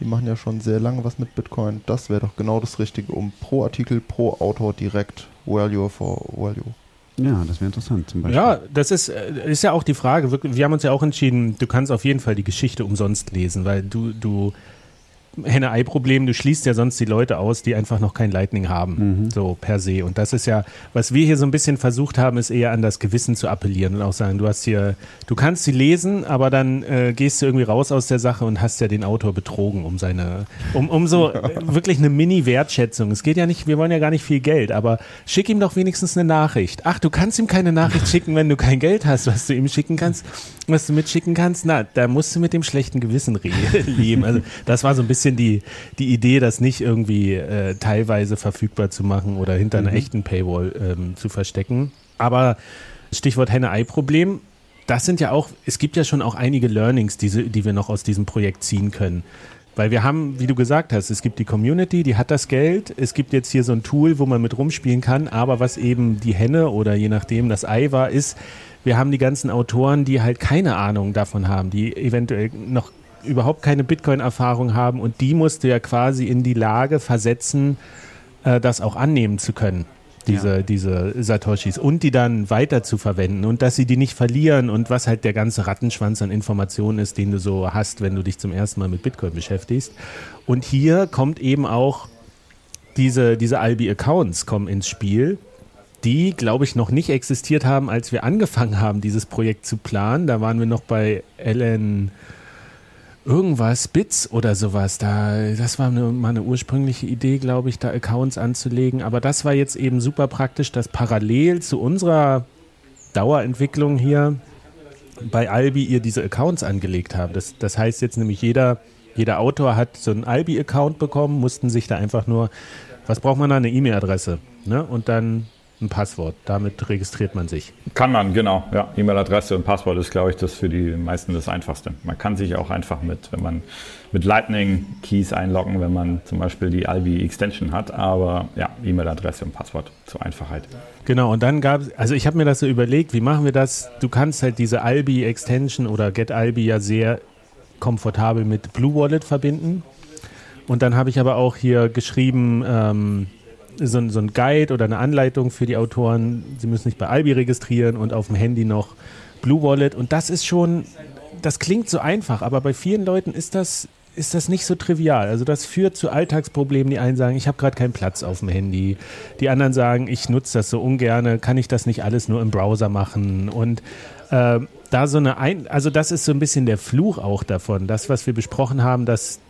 die machen ja schon sehr lange was mit Bitcoin, das wäre doch genau das Richtige, um pro Artikel, pro Autor direkt Value for Value. Ja, das wäre interessant zum Beispiel. Ja, das ist, äh, ist ja auch die Frage. Wir haben uns ja auch entschieden, du kannst auf jeden Fall die Geschichte umsonst lesen, weil du, du Henne-Ei-Problem, du schließt ja sonst die Leute aus, die einfach noch kein Lightning haben, mhm. so per se. Und das ist ja, was wir hier so ein bisschen versucht haben, ist eher an das Gewissen zu appellieren und auch sagen, du hast hier, du kannst sie lesen, aber dann äh, gehst du irgendwie raus aus der Sache und hast ja den Autor betrogen um seine, um, um so wirklich eine Mini-Wertschätzung. Es geht ja nicht, wir wollen ja gar nicht viel Geld, aber schick ihm doch wenigstens eine Nachricht. Ach, du kannst ihm keine Nachricht schicken, wenn du kein Geld hast, was du ihm schicken kannst, was du mitschicken kannst. Na, da musst du mit dem schlechten Gewissen leben. Also das war so ein bisschen die, die Idee, das nicht irgendwie äh, teilweise verfügbar zu machen oder hinter einer mhm. echten Paywall ähm, zu verstecken. Aber Stichwort Henne-Ei-Problem, das sind ja auch, es gibt ja schon auch einige Learnings, die, die wir noch aus diesem Projekt ziehen können. Weil wir haben, wie du gesagt hast, es gibt die Community, die hat das Geld. Es gibt jetzt hier so ein Tool, wo man mit rumspielen kann. Aber was eben die Henne oder je nachdem das Ei war, ist, wir haben die ganzen Autoren, die halt keine Ahnung davon haben, die eventuell noch überhaupt keine Bitcoin-Erfahrung haben und die musste ja quasi in die Lage versetzen, äh, das auch annehmen zu können diese, ja. diese Satoshis und die dann weiter zu verwenden und dass sie die nicht verlieren und was halt der ganze Rattenschwanz an Informationen ist, den du so hast, wenn du dich zum ersten Mal mit Bitcoin beschäftigst. Und hier kommt eben auch diese, diese Albi-Accounts kommen ins Spiel, die, glaube ich, noch nicht existiert haben, als wir angefangen haben, dieses Projekt zu planen. Da waren wir noch bei Ellen irgendwas, Bits oder sowas. Da, das war eine, mal eine ursprüngliche Idee, glaube ich, da Accounts anzulegen. Aber das war jetzt eben super praktisch, dass parallel zu unserer Dauerentwicklung hier bei Albi ihr diese Accounts angelegt haben. Das, das heißt jetzt nämlich jeder, jeder Autor hat so einen Albi-Account bekommen, mussten sich da einfach nur, was braucht man da, eine E-Mail-Adresse. Ne? Und dann ein Passwort. Damit registriert man sich. Kann man, genau. Ja, E-Mail-Adresse und Passwort ist, glaube ich, das für die meisten das Einfachste. Man kann sich auch einfach mit, wenn man mit Lightning Keys einloggen, wenn man zum Beispiel die Albi Extension hat. Aber ja, E-Mail-Adresse und Passwort zur Einfachheit. Genau, und dann gab es, also ich habe mir das so überlegt, wie machen wir das? Du kannst halt diese Albi Extension oder Get Albi ja sehr komfortabel mit Blue Wallet verbinden. Und dann habe ich aber auch hier geschrieben, ähm, so, so ein Guide oder eine Anleitung für die Autoren. Sie müssen sich bei Albi registrieren und auf dem Handy noch Blue Wallet. Und das ist schon, das klingt so einfach, aber bei vielen Leuten ist das, ist das nicht so trivial. Also das führt zu Alltagsproblemen. Die einen sagen, ich habe gerade keinen Platz auf dem Handy. Die anderen sagen, ich nutze das so ungern. Kann ich das nicht alles nur im Browser machen? Und äh, da so eine, ein also das ist so ein bisschen der Fluch auch davon. Das, was wir besprochen haben, dass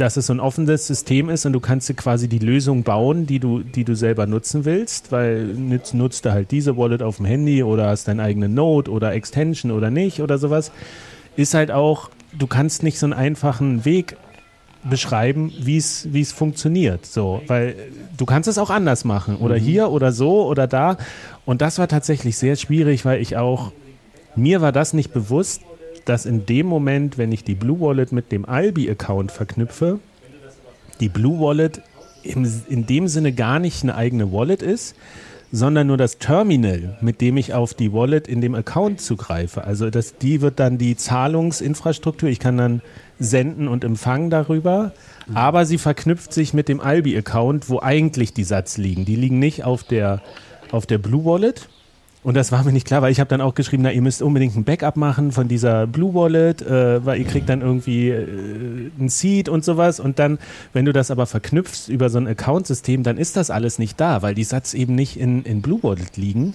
dass es so ein offenes System ist und du kannst dir quasi die Lösung bauen, die du, die du selber nutzen willst, weil nutzt, nutzt du halt diese Wallet auf dem Handy oder hast deinen eigenen Node oder Extension oder nicht oder sowas, ist halt auch, du kannst nicht so einen einfachen Weg beschreiben, wie es wie es funktioniert, so, weil du kannst es auch anders machen oder mhm. hier oder so oder da und das war tatsächlich sehr schwierig, weil ich auch mir war das nicht bewusst, dass in dem Moment, wenn ich die Blue Wallet mit dem Albi-Account verknüpfe, die Blue Wallet im, in dem Sinne gar nicht eine eigene Wallet ist, sondern nur das Terminal, mit dem ich auf die Wallet in dem Account zugreife. Also das, die wird dann die Zahlungsinfrastruktur, ich kann dann senden und empfangen darüber, aber sie verknüpft sich mit dem Albi-Account, wo eigentlich die Satz liegen. Die liegen nicht auf der, auf der Blue Wallet, und das war mir nicht klar, weil ich habe dann auch geschrieben, na, ihr müsst unbedingt ein Backup machen von dieser Blue Wallet, äh, weil ihr kriegt dann irgendwie äh, ein Seed und sowas. Und dann, wenn du das aber verknüpfst über so ein Account-System, dann ist das alles nicht da, weil die Satz eben nicht in, in Blue Wallet liegen.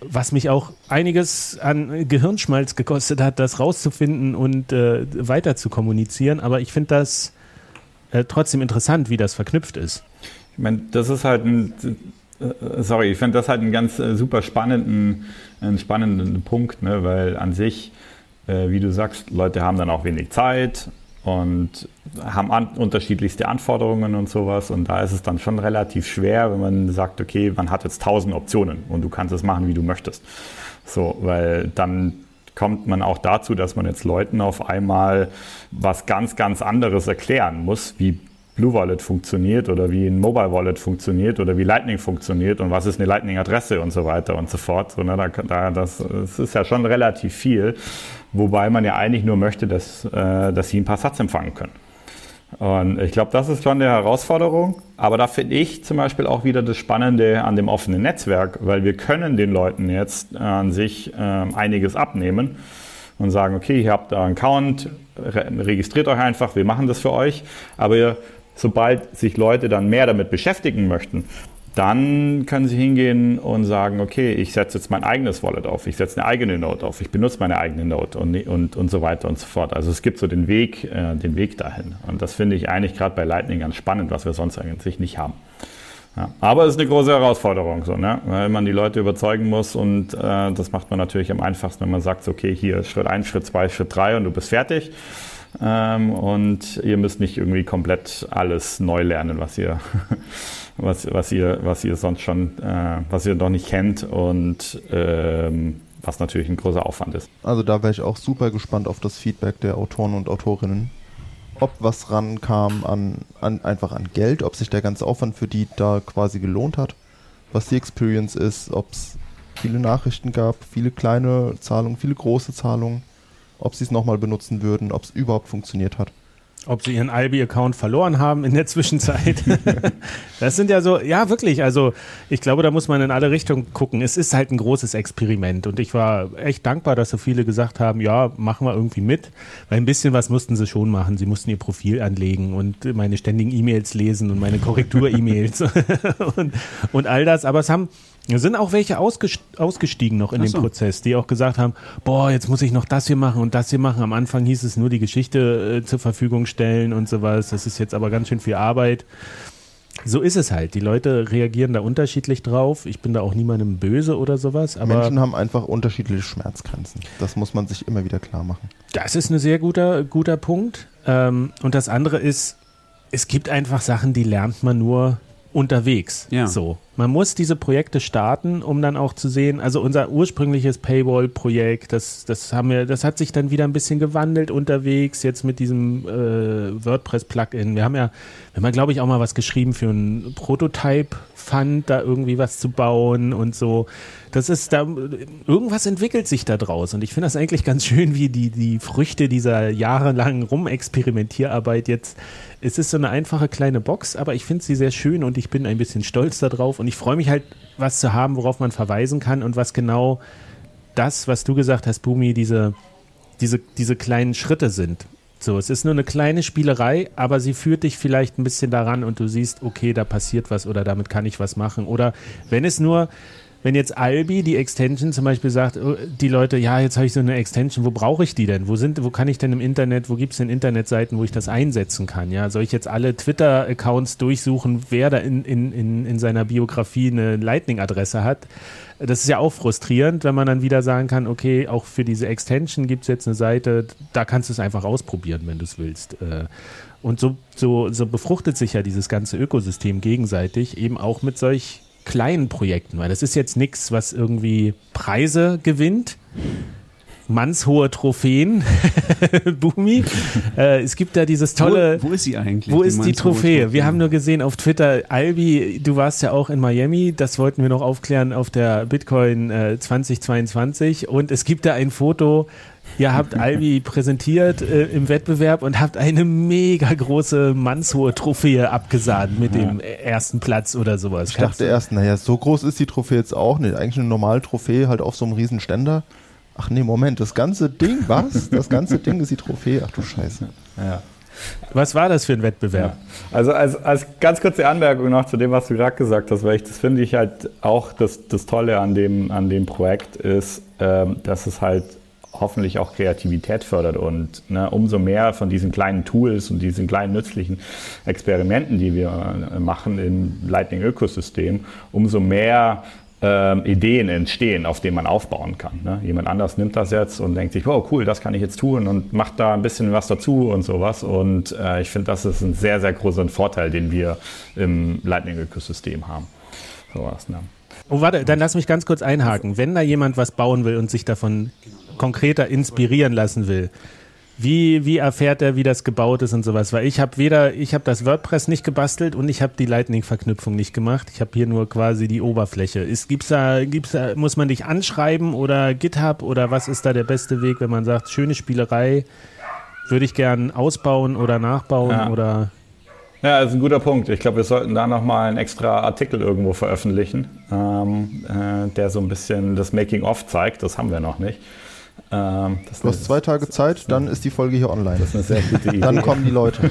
Was mich auch einiges an Gehirnschmalz gekostet hat, das rauszufinden und äh, weiter zu kommunizieren. Aber ich finde das äh, trotzdem interessant, wie das verknüpft ist. Ich meine, das ist halt ein sorry, ich finde das halt einen ganz äh, super spannenden, einen spannenden Punkt, ne? weil an sich, äh, wie du sagst, Leute haben dann auch wenig Zeit und haben an, unterschiedlichste Anforderungen und sowas. Und da ist es dann schon relativ schwer, wenn man sagt, okay, man hat jetzt tausend Optionen und du kannst es machen, wie du möchtest. So, weil dann kommt man auch dazu, dass man jetzt Leuten auf einmal was ganz, ganz anderes erklären muss, wie Blue Wallet funktioniert oder wie ein Mobile Wallet funktioniert oder wie Lightning funktioniert und was ist eine Lightning-Adresse und so weiter und so fort. So, ne, da, da, das, das ist ja schon relativ viel, wobei man ja eigentlich nur möchte, dass, äh, dass sie ein paar Satz empfangen können. Und ich glaube, das ist schon eine Herausforderung. Aber da finde ich zum Beispiel auch wieder das Spannende an dem offenen Netzwerk, weil wir können den Leuten jetzt an sich äh, einiges abnehmen und sagen, okay, ihr habt da einen Account, re registriert euch einfach, wir machen das für euch. Aber ihr, sobald sich Leute dann mehr damit beschäftigen möchten, dann können Sie hingehen und sagen, okay, ich setze jetzt mein eigenes Wallet auf, ich setze eine eigene Note auf, ich benutze meine eigene Note und, und, und so weiter und so fort. Also es gibt so den Weg, äh, den Weg dahin. Und das finde ich eigentlich gerade bei Lightning ganz spannend, was wir sonst eigentlich nicht haben. Ja, aber es ist eine große Herausforderung, so, ne? weil man die Leute überzeugen muss und äh, das macht man natürlich am einfachsten, wenn man sagt, okay, hier Schritt 1, Schritt 2, Schritt 3 und du bist fertig. Ähm, und ihr müsst nicht irgendwie komplett alles neu lernen, was ihr, was, was ihr, was ihr sonst schon, äh, was ihr noch nicht kennt und ähm, was natürlich ein großer Aufwand ist. Also da wäre ich auch super gespannt auf das Feedback der Autoren und Autorinnen. Ob was rankam an, an einfach an Geld, ob sich der ganze Aufwand für die da quasi gelohnt hat, was die Experience ist, ob es viele Nachrichten gab, viele kleine Zahlungen, viele große Zahlungen ob sie es nochmal benutzen würden, ob es überhaupt funktioniert hat. Ob sie ihren Albi-Account verloren haben in der Zwischenzeit. das sind ja so, ja, wirklich. Also, ich glaube, da muss man in alle Richtungen gucken. Es ist halt ein großes Experiment. Und ich war echt dankbar, dass so viele gesagt haben: Ja, machen wir irgendwie mit. Weil ein bisschen was mussten sie schon machen. Sie mussten ihr Profil anlegen und meine ständigen E-Mails lesen und meine Korrektur-E-Mails und, und all das. Aber es haben es sind auch welche ausgestiegen noch in so. dem Prozess, die auch gesagt haben, boah, jetzt muss ich noch das hier machen und das hier machen. Am Anfang hieß es nur die Geschichte äh, zur Verfügung stellen und sowas. Das ist jetzt aber ganz schön viel Arbeit. So ist es halt. Die Leute reagieren da unterschiedlich drauf. Ich bin da auch niemandem böse oder sowas. Aber Menschen haben einfach unterschiedliche Schmerzgrenzen. Das muss man sich immer wieder klar machen. Das ist ein sehr guter, guter Punkt. Ähm, und das andere ist, es gibt einfach Sachen, die lernt man nur unterwegs. Ja. So. Man muss diese Projekte starten, um dann auch zu sehen, also unser ursprüngliches Paywall-Projekt, das, das haben wir, das hat sich dann wieder ein bisschen gewandelt unterwegs, jetzt mit diesem äh, WordPress-Plugin. Wir haben ja, wir haben ja, glaube ich, auch mal was geschrieben für ein Prototype-Fund, da irgendwie was zu bauen und so. Das ist da, irgendwas entwickelt sich da draus. Und ich finde das eigentlich ganz schön, wie die, die Früchte dieser jahrelangen Rumexperimentierarbeit jetzt es ist so eine einfache kleine Box, aber ich finde sie sehr schön und ich bin ein bisschen stolz darauf und ich freue mich halt, was zu haben, worauf man verweisen kann und was genau das, was du gesagt hast, Bumi, diese, diese, diese kleinen Schritte sind. So, es ist nur eine kleine Spielerei, aber sie führt dich vielleicht ein bisschen daran und du siehst, okay, da passiert was oder damit kann ich was machen. Oder wenn es nur wenn jetzt Albi die Extension zum Beispiel sagt, oh, die Leute, ja, jetzt habe ich so eine Extension, wo brauche ich die denn? Wo sind, wo kann ich denn im Internet, wo gibt es denn Internetseiten, wo ich das einsetzen kann? Ja, soll ich jetzt alle Twitter-Accounts durchsuchen, wer da in, in, in, in seiner Biografie eine Lightning-Adresse hat? Das ist ja auch frustrierend, wenn man dann wieder sagen kann, okay, auch für diese Extension gibt es jetzt eine Seite, da kannst du es einfach ausprobieren, wenn du es willst. Äh, und so, so, so befruchtet sich ja dieses ganze Ökosystem gegenseitig, eben auch mit solch kleinen Projekten, weil das ist jetzt nichts, was irgendwie Preise gewinnt. Mannshohe Trophäen, Bumi. Äh, es gibt da dieses tolle. Wo, wo ist sie eigentlich? Wo die ist die Trophäe? Trophäe? Wir haben nur gesehen auf Twitter, Albi, du warst ja auch in Miami, das wollten wir noch aufklären auf der Bitcoin äh, 2022 und es gibt da ein Foto, Ihr habt Albi präsentiert äh, im Wettbewerb und habt eine mega große mannshohe Trophäe abgesahnt mit ja. dem ersten Platz oder sowas. Ich dachte erst, naja, so groß ist die Trophäe jetzt auch nicht. Eigentlich eine normale Trophäe halt auf so einem riesen Ständer. Ach nee, Moment, das ganze Ding, was? Das ganze Ding ist die Trophäe. Ach du Scheiße. Ja. Was war das für ein Wettbewerb? Ja. Also als, als ganz kurze Anmerkung noch zu dem, was du gerade gesagt hast, weil ich das finde ich halt auch das, das Tolle an dem, an dem Projekt ist, ähm, dass es halt hoffentlich auch Kreativität fördert und ne, umso mehr von diesen kleinen Tools und diesen kleinen nützlichen Experimenten, die wir äh, machen im Lightning-Ökosystem, umso mehr ähm, Ideen entstehen, auf denen man aufbauen kann. Ne? Jemand anders nimmt das jetzt und denkt sich, oh cool, das kann ich jetzt tun und macht da ein bisschen was dazu und sowas. Und äh, ich finde, das ist ein sehr, sehr großer Vorteil, den wir im Lightning-Ökosystem haben. Sowas, ne? Oh, warte, dann lass mich ganz kurz einhaken. Wenn da jemand was bauen will und sich davon konkreter inspirieren lassen will, wie, wie erfährt er, wie das gebaut ist und sowas? Weil ich habe weder, ich habe das WordPress nicht gebastelt und ich habe die Lightning-Verknüpfung nicht gemacht. Ich habe hier nur quasi die Oberfläche. Ist, gibt's da, gibt's da, muss man dich anschreiben oder GitHub oder was ist da der beste Weg, wenn man sagt, schöne Spielerei, würde ich gern ausbauen oder nachbauen ja. oder? Ja, das ist ein guter Punkt. Ich glaube, wir sollten da nochmal einen extra Artikel irgendwo veröffentlichen, ähm, äh, der so ein bisschen das Making-of zeigt. Das haben wir noch nicht. Ähm, du hast zwei Tage Zeit, dann ist die Folge hier online. Das ist eine sehr gute Idee. Dann kommen die Leute.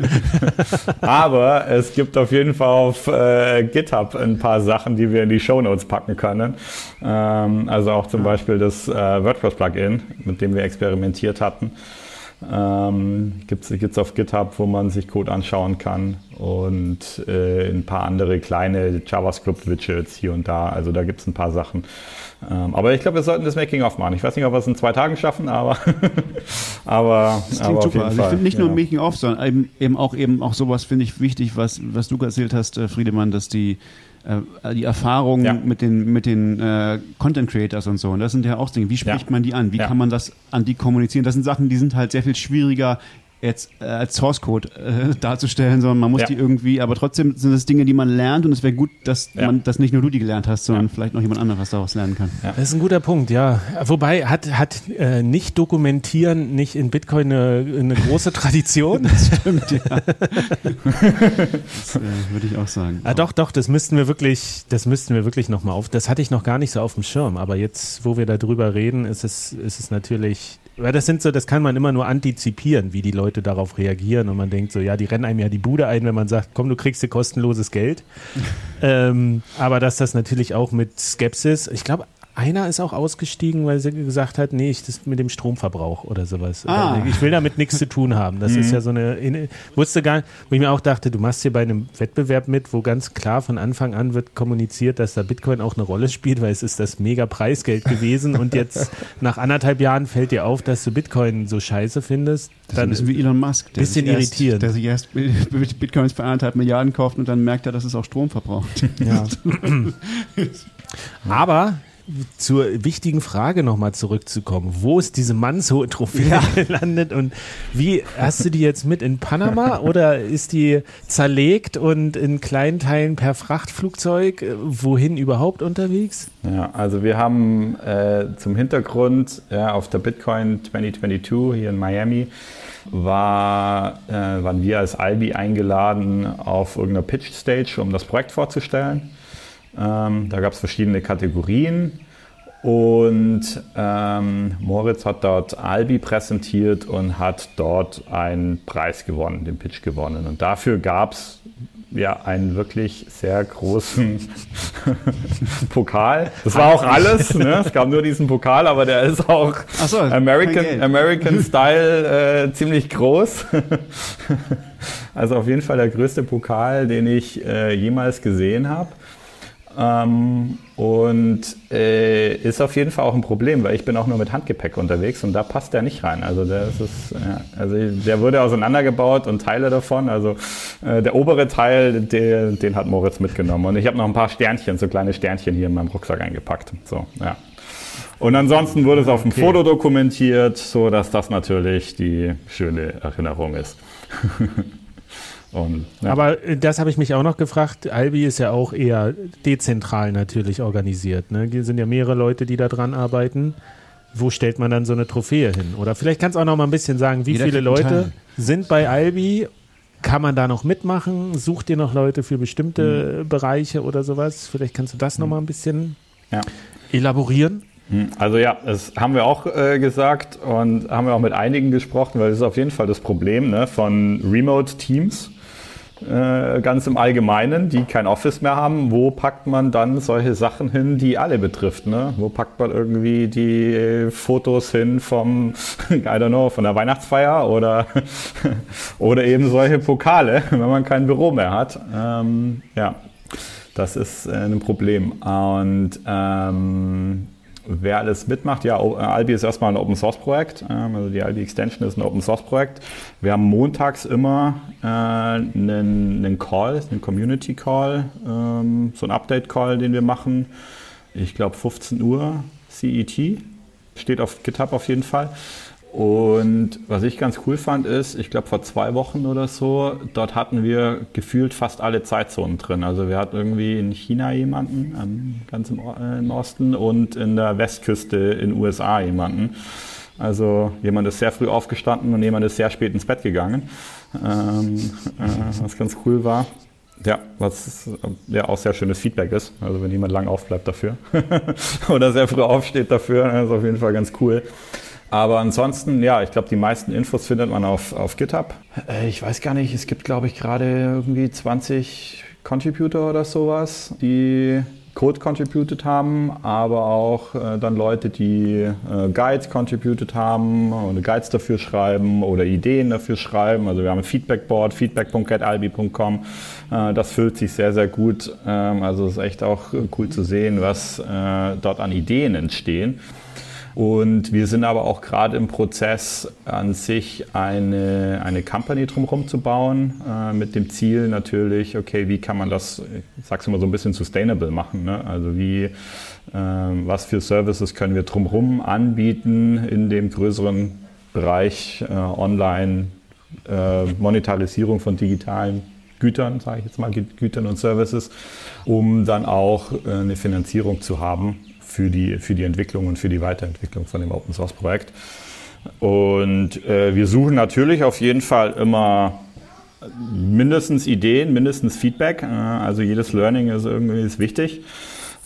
Aber es gibt auf jeden Fall auf äh, GitHub ein paar Sachen, die wir in die Show Notes packen können. Ähm, also auch zum Beispiel das äh, WordPress-Plugin, mit dem wir experimentiert hatten. Ähm, Gibt es auf GitHub, wo man sich Code anschauen kann und äh, ein paar andere kleine JavaScript-Widgets hier und da. Also da gibt es ein paar Sachen. Ähm, aber ich glaube, wir sollten das Making-of machen. Ich weiß nicht, ob wir es in zwei Tagen schaffen, aber, aber, das klingt aber super. Also ich finde nicht nur Making-of, sondern eben, eben, auch eben auch sowas finde ich wichtig, was, was du erzählt hast, äh, Friedemann, dass die äh, die Erfahrung ja. mit den, mit den äh, Content Creators und so. Und das sind ja auch Dinge. Wie spricht ja. man die an? Wie ja. kann man das an die kommunizieren? Das sind Sachen, die sind halt sehr viel schwieriger jetzt äh, als Source Code äh, darzustellen, sondern man muss ja. die irgendwie, aber trotzdem sind es Dinge, die man lernt und es wäre gut, dass ja. man, dass nicht nur du die gelernt hast, sondern ja. vielleicht noch jemand anderes daraus lernen kann. Das ist ein guter Punkt, ja. Wobei hat, hat äh, nicht dokumentieren nicht in Bitcoin eine, eine große Tradition? das stimmt, ja. das äh, würde ich auch sagen. Ah, doch, doch, das müssten wir wirklich, das müssten wir wirklich nochmal auf. Das hatte ich noch gar nicht so auf dem Schirm, aber jetzt, wo wir darüber reden, ist es, ist es natürlich weil das sind so, das kann man immer nur antizipieren, wie die Leute darauf reagieren und man denkt so, ja, die rennen einem ja die Bude ein, wenn man sagt, komm, du kriegst dir kostenloses Geld. ähm, aber dass das natürlich auch mit Skepsis, ich glaube, einer ist auch ausgestiegen, weil sie gesagt hat, nee, ich das mit dem Stromverbrauch oder sowas. Ah. Ich will damit nichts zu tun haben. Das mhm. ist ja so eine, wusste gar nicht, wo ich mir auch dachte, du machst hier bei einem Wettbewerb mit, wo ganz klar von Anfang an wird kommuniziert, dass da Bitcoin auch eine Rolle spielt, weil es ist das mega Preisgeld gewesen und jetzt nach anderthalb Jahren fällt dir auf, dass du Bitcoin so scheiße findest. Das dann ist ein bisschen wie Elon Musk. Der bisschen irritierend. der sich erst Bitcoins für anderthalb Milliarden kauft und dann merkt er, dass es auch Strom verbraucht. Ja. Aber zur wichtigen Frage nochmal zurückzukommen. Wo ist diese mannshohe Trophäe ja. gelandet und wie hast du die jetzt mit in Panama oder ist die zerlegt und in kleinen Teilen per Frachtflugzeug wohin überhaupt unterwegs? Ja, also wir haben äh, zum Hintergrund ja, auf der Bitcoin 2022 hier in Miami war, äh, waren wir als Albi eingeladen auf irgendeiner Pitch Stage, um das Projekt vorzustellen. Ähm, da gab es verschiedene Kategorien und ähm, Moritz hat dort Albi präsentiert und hat dort einen Preis gewonnen, den Pitch gewonnen. Und dafür gab es ja einen wirklich sehr großen Pokal. Das war auch alles. Ne? Es gab nur diesen Pokal, aber der ist auch so, American, American Style äh, ziemlich groß. also auf jeden Fall der größte Pokal, den ich äh, jemals gesehen habe. Ähm, und äh, ist auf jeden Fall auch ein Problem, weil ich bin auch nur mit Handgepäck unterwegs und da passt der nicht rein. Also der ist, ja, also der wurde auseinandergebaut und Teile davon. Also äh, der obere Teil, der, den hat Moritz mitgenommen. Und ich habe noch ein paar Sternchen, so kleine Sternchen hier in meinem Rucksack eingepackt. So, ja. Und ansonsten wurde es auf dem okay. Foto dokumentiert, so dass das natürlich die schöne Erinnerung ist. Und, ja. Aber äh, das habe ich mich auch noch gefragt. Albi ist ja auch eher dezentral natürlich organisiert. Ne? Hier sind ja mehrere Leute, die da dran arbeiten. Wo stellt man dann so eine Trophäe hin? Oder vielleicht kannst du auch noch mal ein bisschen sagen, wie Jeder viele Leute sind bei Albi? Kann man da noch mitmachen? Sucht ihr noch Leute für bestimmte mhm. Bereiche oder sowas? Vielleicht kannst du das mhm. noch mal ein bisschen ja. elaborieren. Mhm. Also ja, das haben wir auch äh, gesagt und haben wir auch mit einigen gesprochen, weil das ist auf jeden Fall das Problem ne, von Remote-Teams äh, ganz im Allgemeinen, die kein Office mehr haben, wo packt man dann solche Sachen hin, die alle betrifft? Ne? Wo packt man irgendwie die Fotos hin vom, I don't know, von der Weihnachtsfeier oder, oder eben solche Pokale, wenn man kein Büro mehr hat? Ähm, ja, das ist äh, ein Problem. Und ähm, wer alles mitmacht, ja, äh, Albi ist erstmal ein Open Source Projekt. Also die Albi Extension ist ein Open Source Projekt. Wir haben montags immer äh, einen, einen Call, einen Community Call, ähm, so ein Update Call, den wir machen. Ich glaube 15 Uhr CET. Steht auf GitHub auf jeden Fall. Und was ich ganz cool fand, ist, ich glaube vor zwei Wochen oder so, dort hatten wir gefühlt fast alle Zeitzonen drin. Also wir hatten irgendwie in China jemanden, ganz im, äh, im Osten, und in der Westküste in USA jemanden. Also jemand ist sehr früh aufgestanden und jemand ist sehr spät ins Bett gegangen, ähm, äh, was ganz cool war. Ja, was ja auch sehr schönes Feedback ist. Also wenn jemand lang aufbleibt dafür oder sehr früh aufsteht dafür, ist auf jeden Fall ganz cool. Aber ansonsten, ja, ich glaube, die meisten Infos findet man auf, auf GitHub. Äh, ich weiß gar nicht, es gibt, glaube ich, gerade irgendwie 20 Contributor oder sowas, die Code contributed haben, aber auch äh, dann Leute, die äh, Guides contributed haben oder Guides dafür schreiben oder Ideen dafür schreiben. Also wir haben ein Feedbackboard, feedback.getalbi.com. Äh, das füllt sich sehr, sehr gut. Ähm, also es ist echt auch cool zu sehen, was äh, dort an Ideen entstehen. Und wir sind aber auch gerade im Prozess, an sich eine, eine Company drumherum zu bauen, äh, mit dem Ziel natürlich, okay, wie kann man das, ich sag's immer so ein bisschen sustainable machen. Ne? Also wie, äh, was für Services können wir drumherum anbieten in dem größeren Bereich äh, Online, äh, Monetarisierung von digitalen Gütern, sage ich jetzt mal, Gütern und Services, um dann auch äh, eine Finanzierung zu haben für die, für die Entwicklung und für die Weiterentwicklung von dem Open Source Projekt. Und äh, wir suchen natürlich auf jeden Fall immer mindestens Ideen, mindestens Feedback. Äh, also jedes Learning ist irgendwie ist wichtig.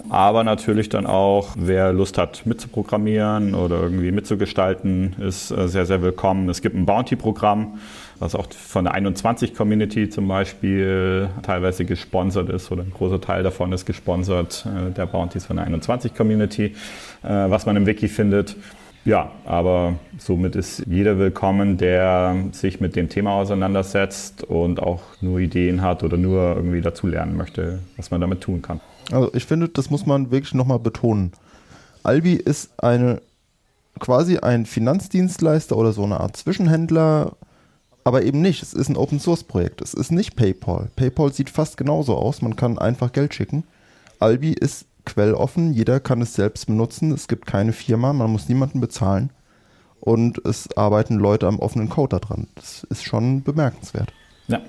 Aber natürlich dann auch, wer Lust hat mitzuprogrammieren oder irgendwie mitzugestalten, ist äh, sehr, sehr willkommen. Es gibt ein Bounty-Programm, was auch von der 21-Community zum Beispiel teilweise gesponsert ist oder ein großer Teil davon ist gesponsert, äh, der Bounties von der 21-Community, äh, was man im Wiki findet. Ja, aber somit ist jeder willkommen, der sich mit dem Thema auseinandersetzt und auch nur Ideen hat oder nur irgendwie dazulernen möchte, was man damit tun kann. Also ich finde, das muss man wirklich nochmal betonen. Albi ist eine quasi ein Finanzdienstleister oder so eine Art Zwischenhändler, aber eben nicht. Es ist ein Open Source Projekt. Es ist nicht PayPal. PayPal sieht fast genauso aus. Man kann einfach Geld schicken. Albi ist quelloffen. Jeder kann es selbst benutzen. Es gibt keine Firma. Man muss niemanden bezahlen. Und es arbeiten Leute am offenen Code daran. Das ist schon bemerkenswert. Ja,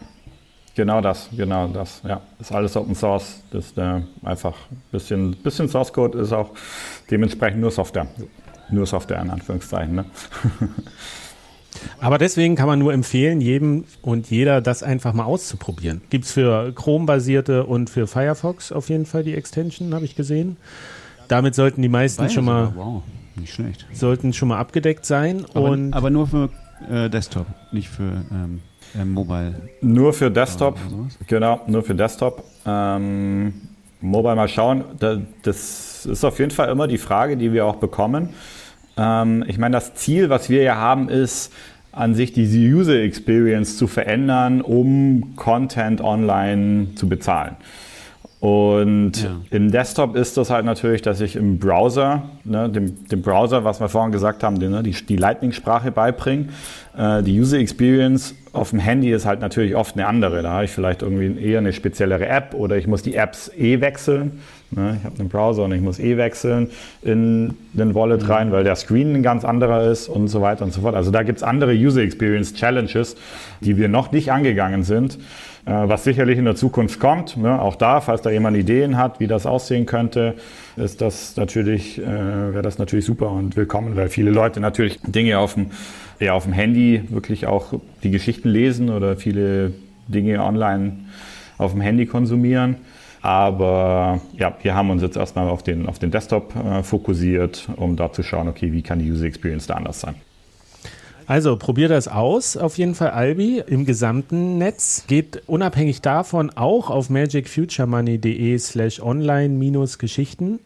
genau das. Genau das. Ja, ist alles Open Source. Das ist äh, einfach ein bisschen, bisschen Source Code ist auch dementsprechend nur Software. Nur Software in Anführungszeichen. Ne? Aber deswegen kann man nur empfehlen, jedem und jeder das einfach mal auszuprobieren. Gibt es für Chrome-basierte und für Firefox auf jeden Fall die Extension, habe ich gesehen. Damit sollten die meisten schon mal, wow, nicht schlecht. sollten schon mal abgedeckt sein. Aber, und aber nur für äh, Desktop, nicht für ähm, äh, Mobile. Nur für Desktop, genau, nur für Desktop. Ähm, Mobile mal schauen, da, das ist auf jeden Fall immer die Frage, die wir auch bekommen. Ähm, ich meine, das Ziel, was wir ja haben, ist an sich diese User Experience zu verändern, um Content online zu bezahlen. Und ja. im Desktop ist das halt natürlich, dass ich im Browser, ne, dem, dem Browser, was wir vorhin gesagt haben, die, ne, die, die Lightning-Sprache beibringen. Äh, die User Experience auf dem Handy ist halt natürlich oft eine andere. Da habe ich vielleicht irgendwie eher eine speziellere App oder ich muss die Apps eh wechseln. Ne? Ich habe einen Browser und ich muss eh wechseln in den Wallet rein, weil der Screen ein ganz anderer ist und so weiter und so fort. Also da gibt es andere User Experience Challenges, die wir noch nicht angegangen sind. Äh, was sicherlich in der Zukunft kommt. Ne? Auch da, falls da jemand Ideen hat, wie das aussehen könnte, ist das natürlich, äh, wäre das natürlich super und willkommen, weil viele Leute natürlich Dinge auf dem, ja, auf dem Handy wirklich auch die Geschichten lesen oder viele Dinge online auf dem Handy konsumieren. Aber ja, wir haben uns jetzt erstmal auf den, auf den Desktop äh, fokussiert, um da zu schauen, okay, wie kann die User Experience da anders sein. Also probier das aus, auf jeden Fall Albi im gesamten Netz. Geht unabhängig davon auch auf magicfuturemoney.de slash online-geschichten.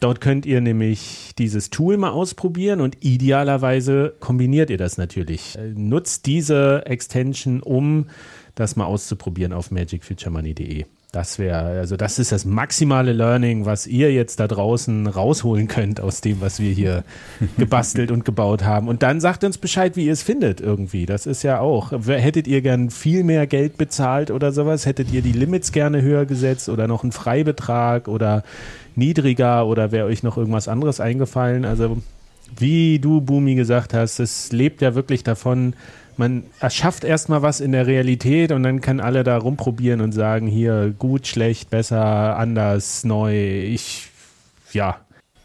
Dort könnt ihr nämlich dieses Tool mal ausprobieren und idealerweise kombiniert ihr das natürlich. Nutzt diese Extension, um das mal auszuprobieren auf magicfuturemoney.de. Das wäre, also das ist das maximale Learning, was ihr jetzt da draußen rausholen könnt aus dem, was wir hier gebastelt und gebaut haben. Und dann sagt uns Bescheid, wie ihr es findet irgendwie. Das ist ja auch. Hättet ihr gern viel mehr Geld bezahlt oder sowas? Hättet ihr die Limits gerne höher gesetzt oder noch einen Freibetrag oder niedriger oder wäre euch noch irgendwas anderes eingefallen? Also, wie du, Bumi, gesagt hast, es lebt ja wirklich davon, man erschafft erstmal was in der Realität und dann kann alle da rumprobieren und sagen, hier gut, schlecht, besser, anders, neu. Ich, ja.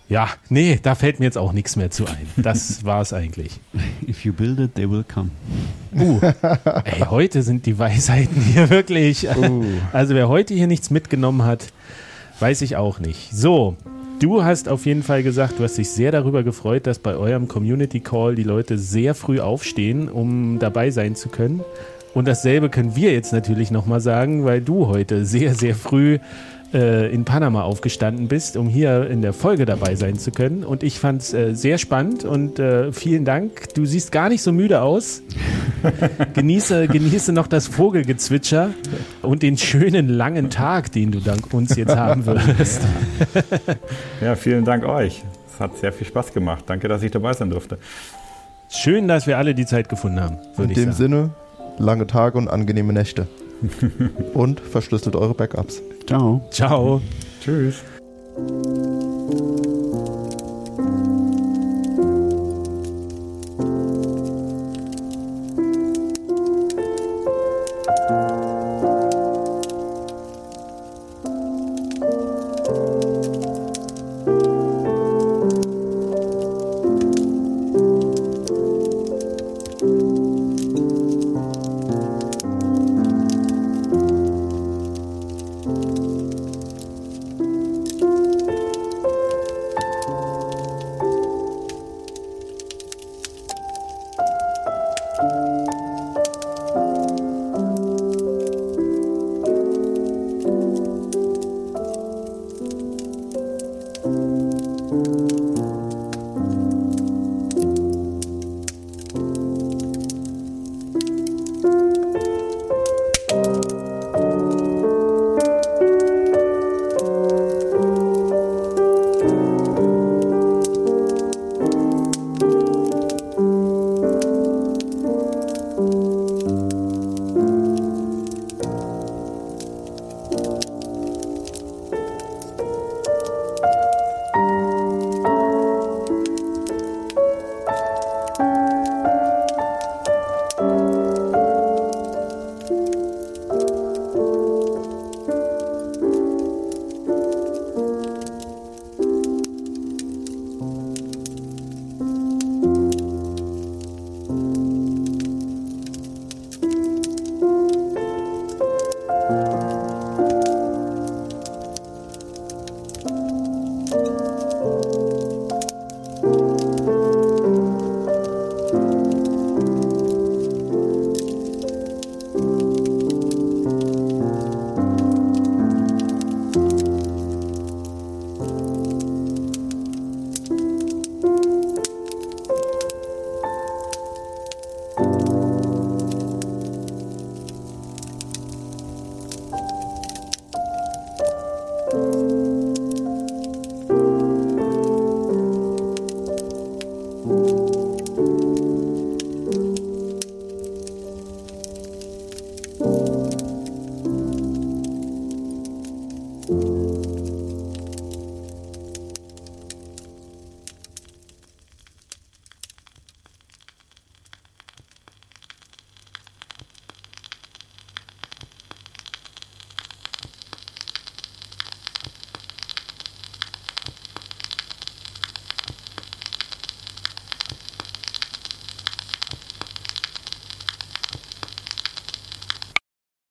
Ja, nee, da fällt mir jetzt auch nichts mehr zu ein. Das war es eigentlich. If you build it, they will come. Uh, ey, heute sind die Weisheiten hier wirklich. Also wer heute hier nichts mitgenommen hat, weiß ich auch nicht. So, du hast auf jeden Fall gesagt, du hast dich sehr darüber gefreut, dass bei eurem Community Call die Leute sehr früh aufstehen, um dabei sein zu können. Und dasselbe können wir jetzt natürlich nochmal sagen, weil du heute sehr, sehr früh äh, in Panama aufgestanden bist, um hier in der Folge dabei sein zu können. Und ich fand es äh, sehr spannend und äh, vielen Dank. Du siehst gar nicht so müde aus. genieße, genieße noch das Vogelgezwitscher und den schönen langen Tag, den du dank uns jetzt haben wirst. Ja, vielen Dank euch. Es hat sehr viel Spaß gemacht. Danke, dass ich dabei sein durfte. Schön, dass wir alle die Zeit gefunden haben, In dem sagen. Sinne, lange Tage und angenehme Nächte. Und verschlüsselt eure Backups. Ciao. Ciao. Tschüss.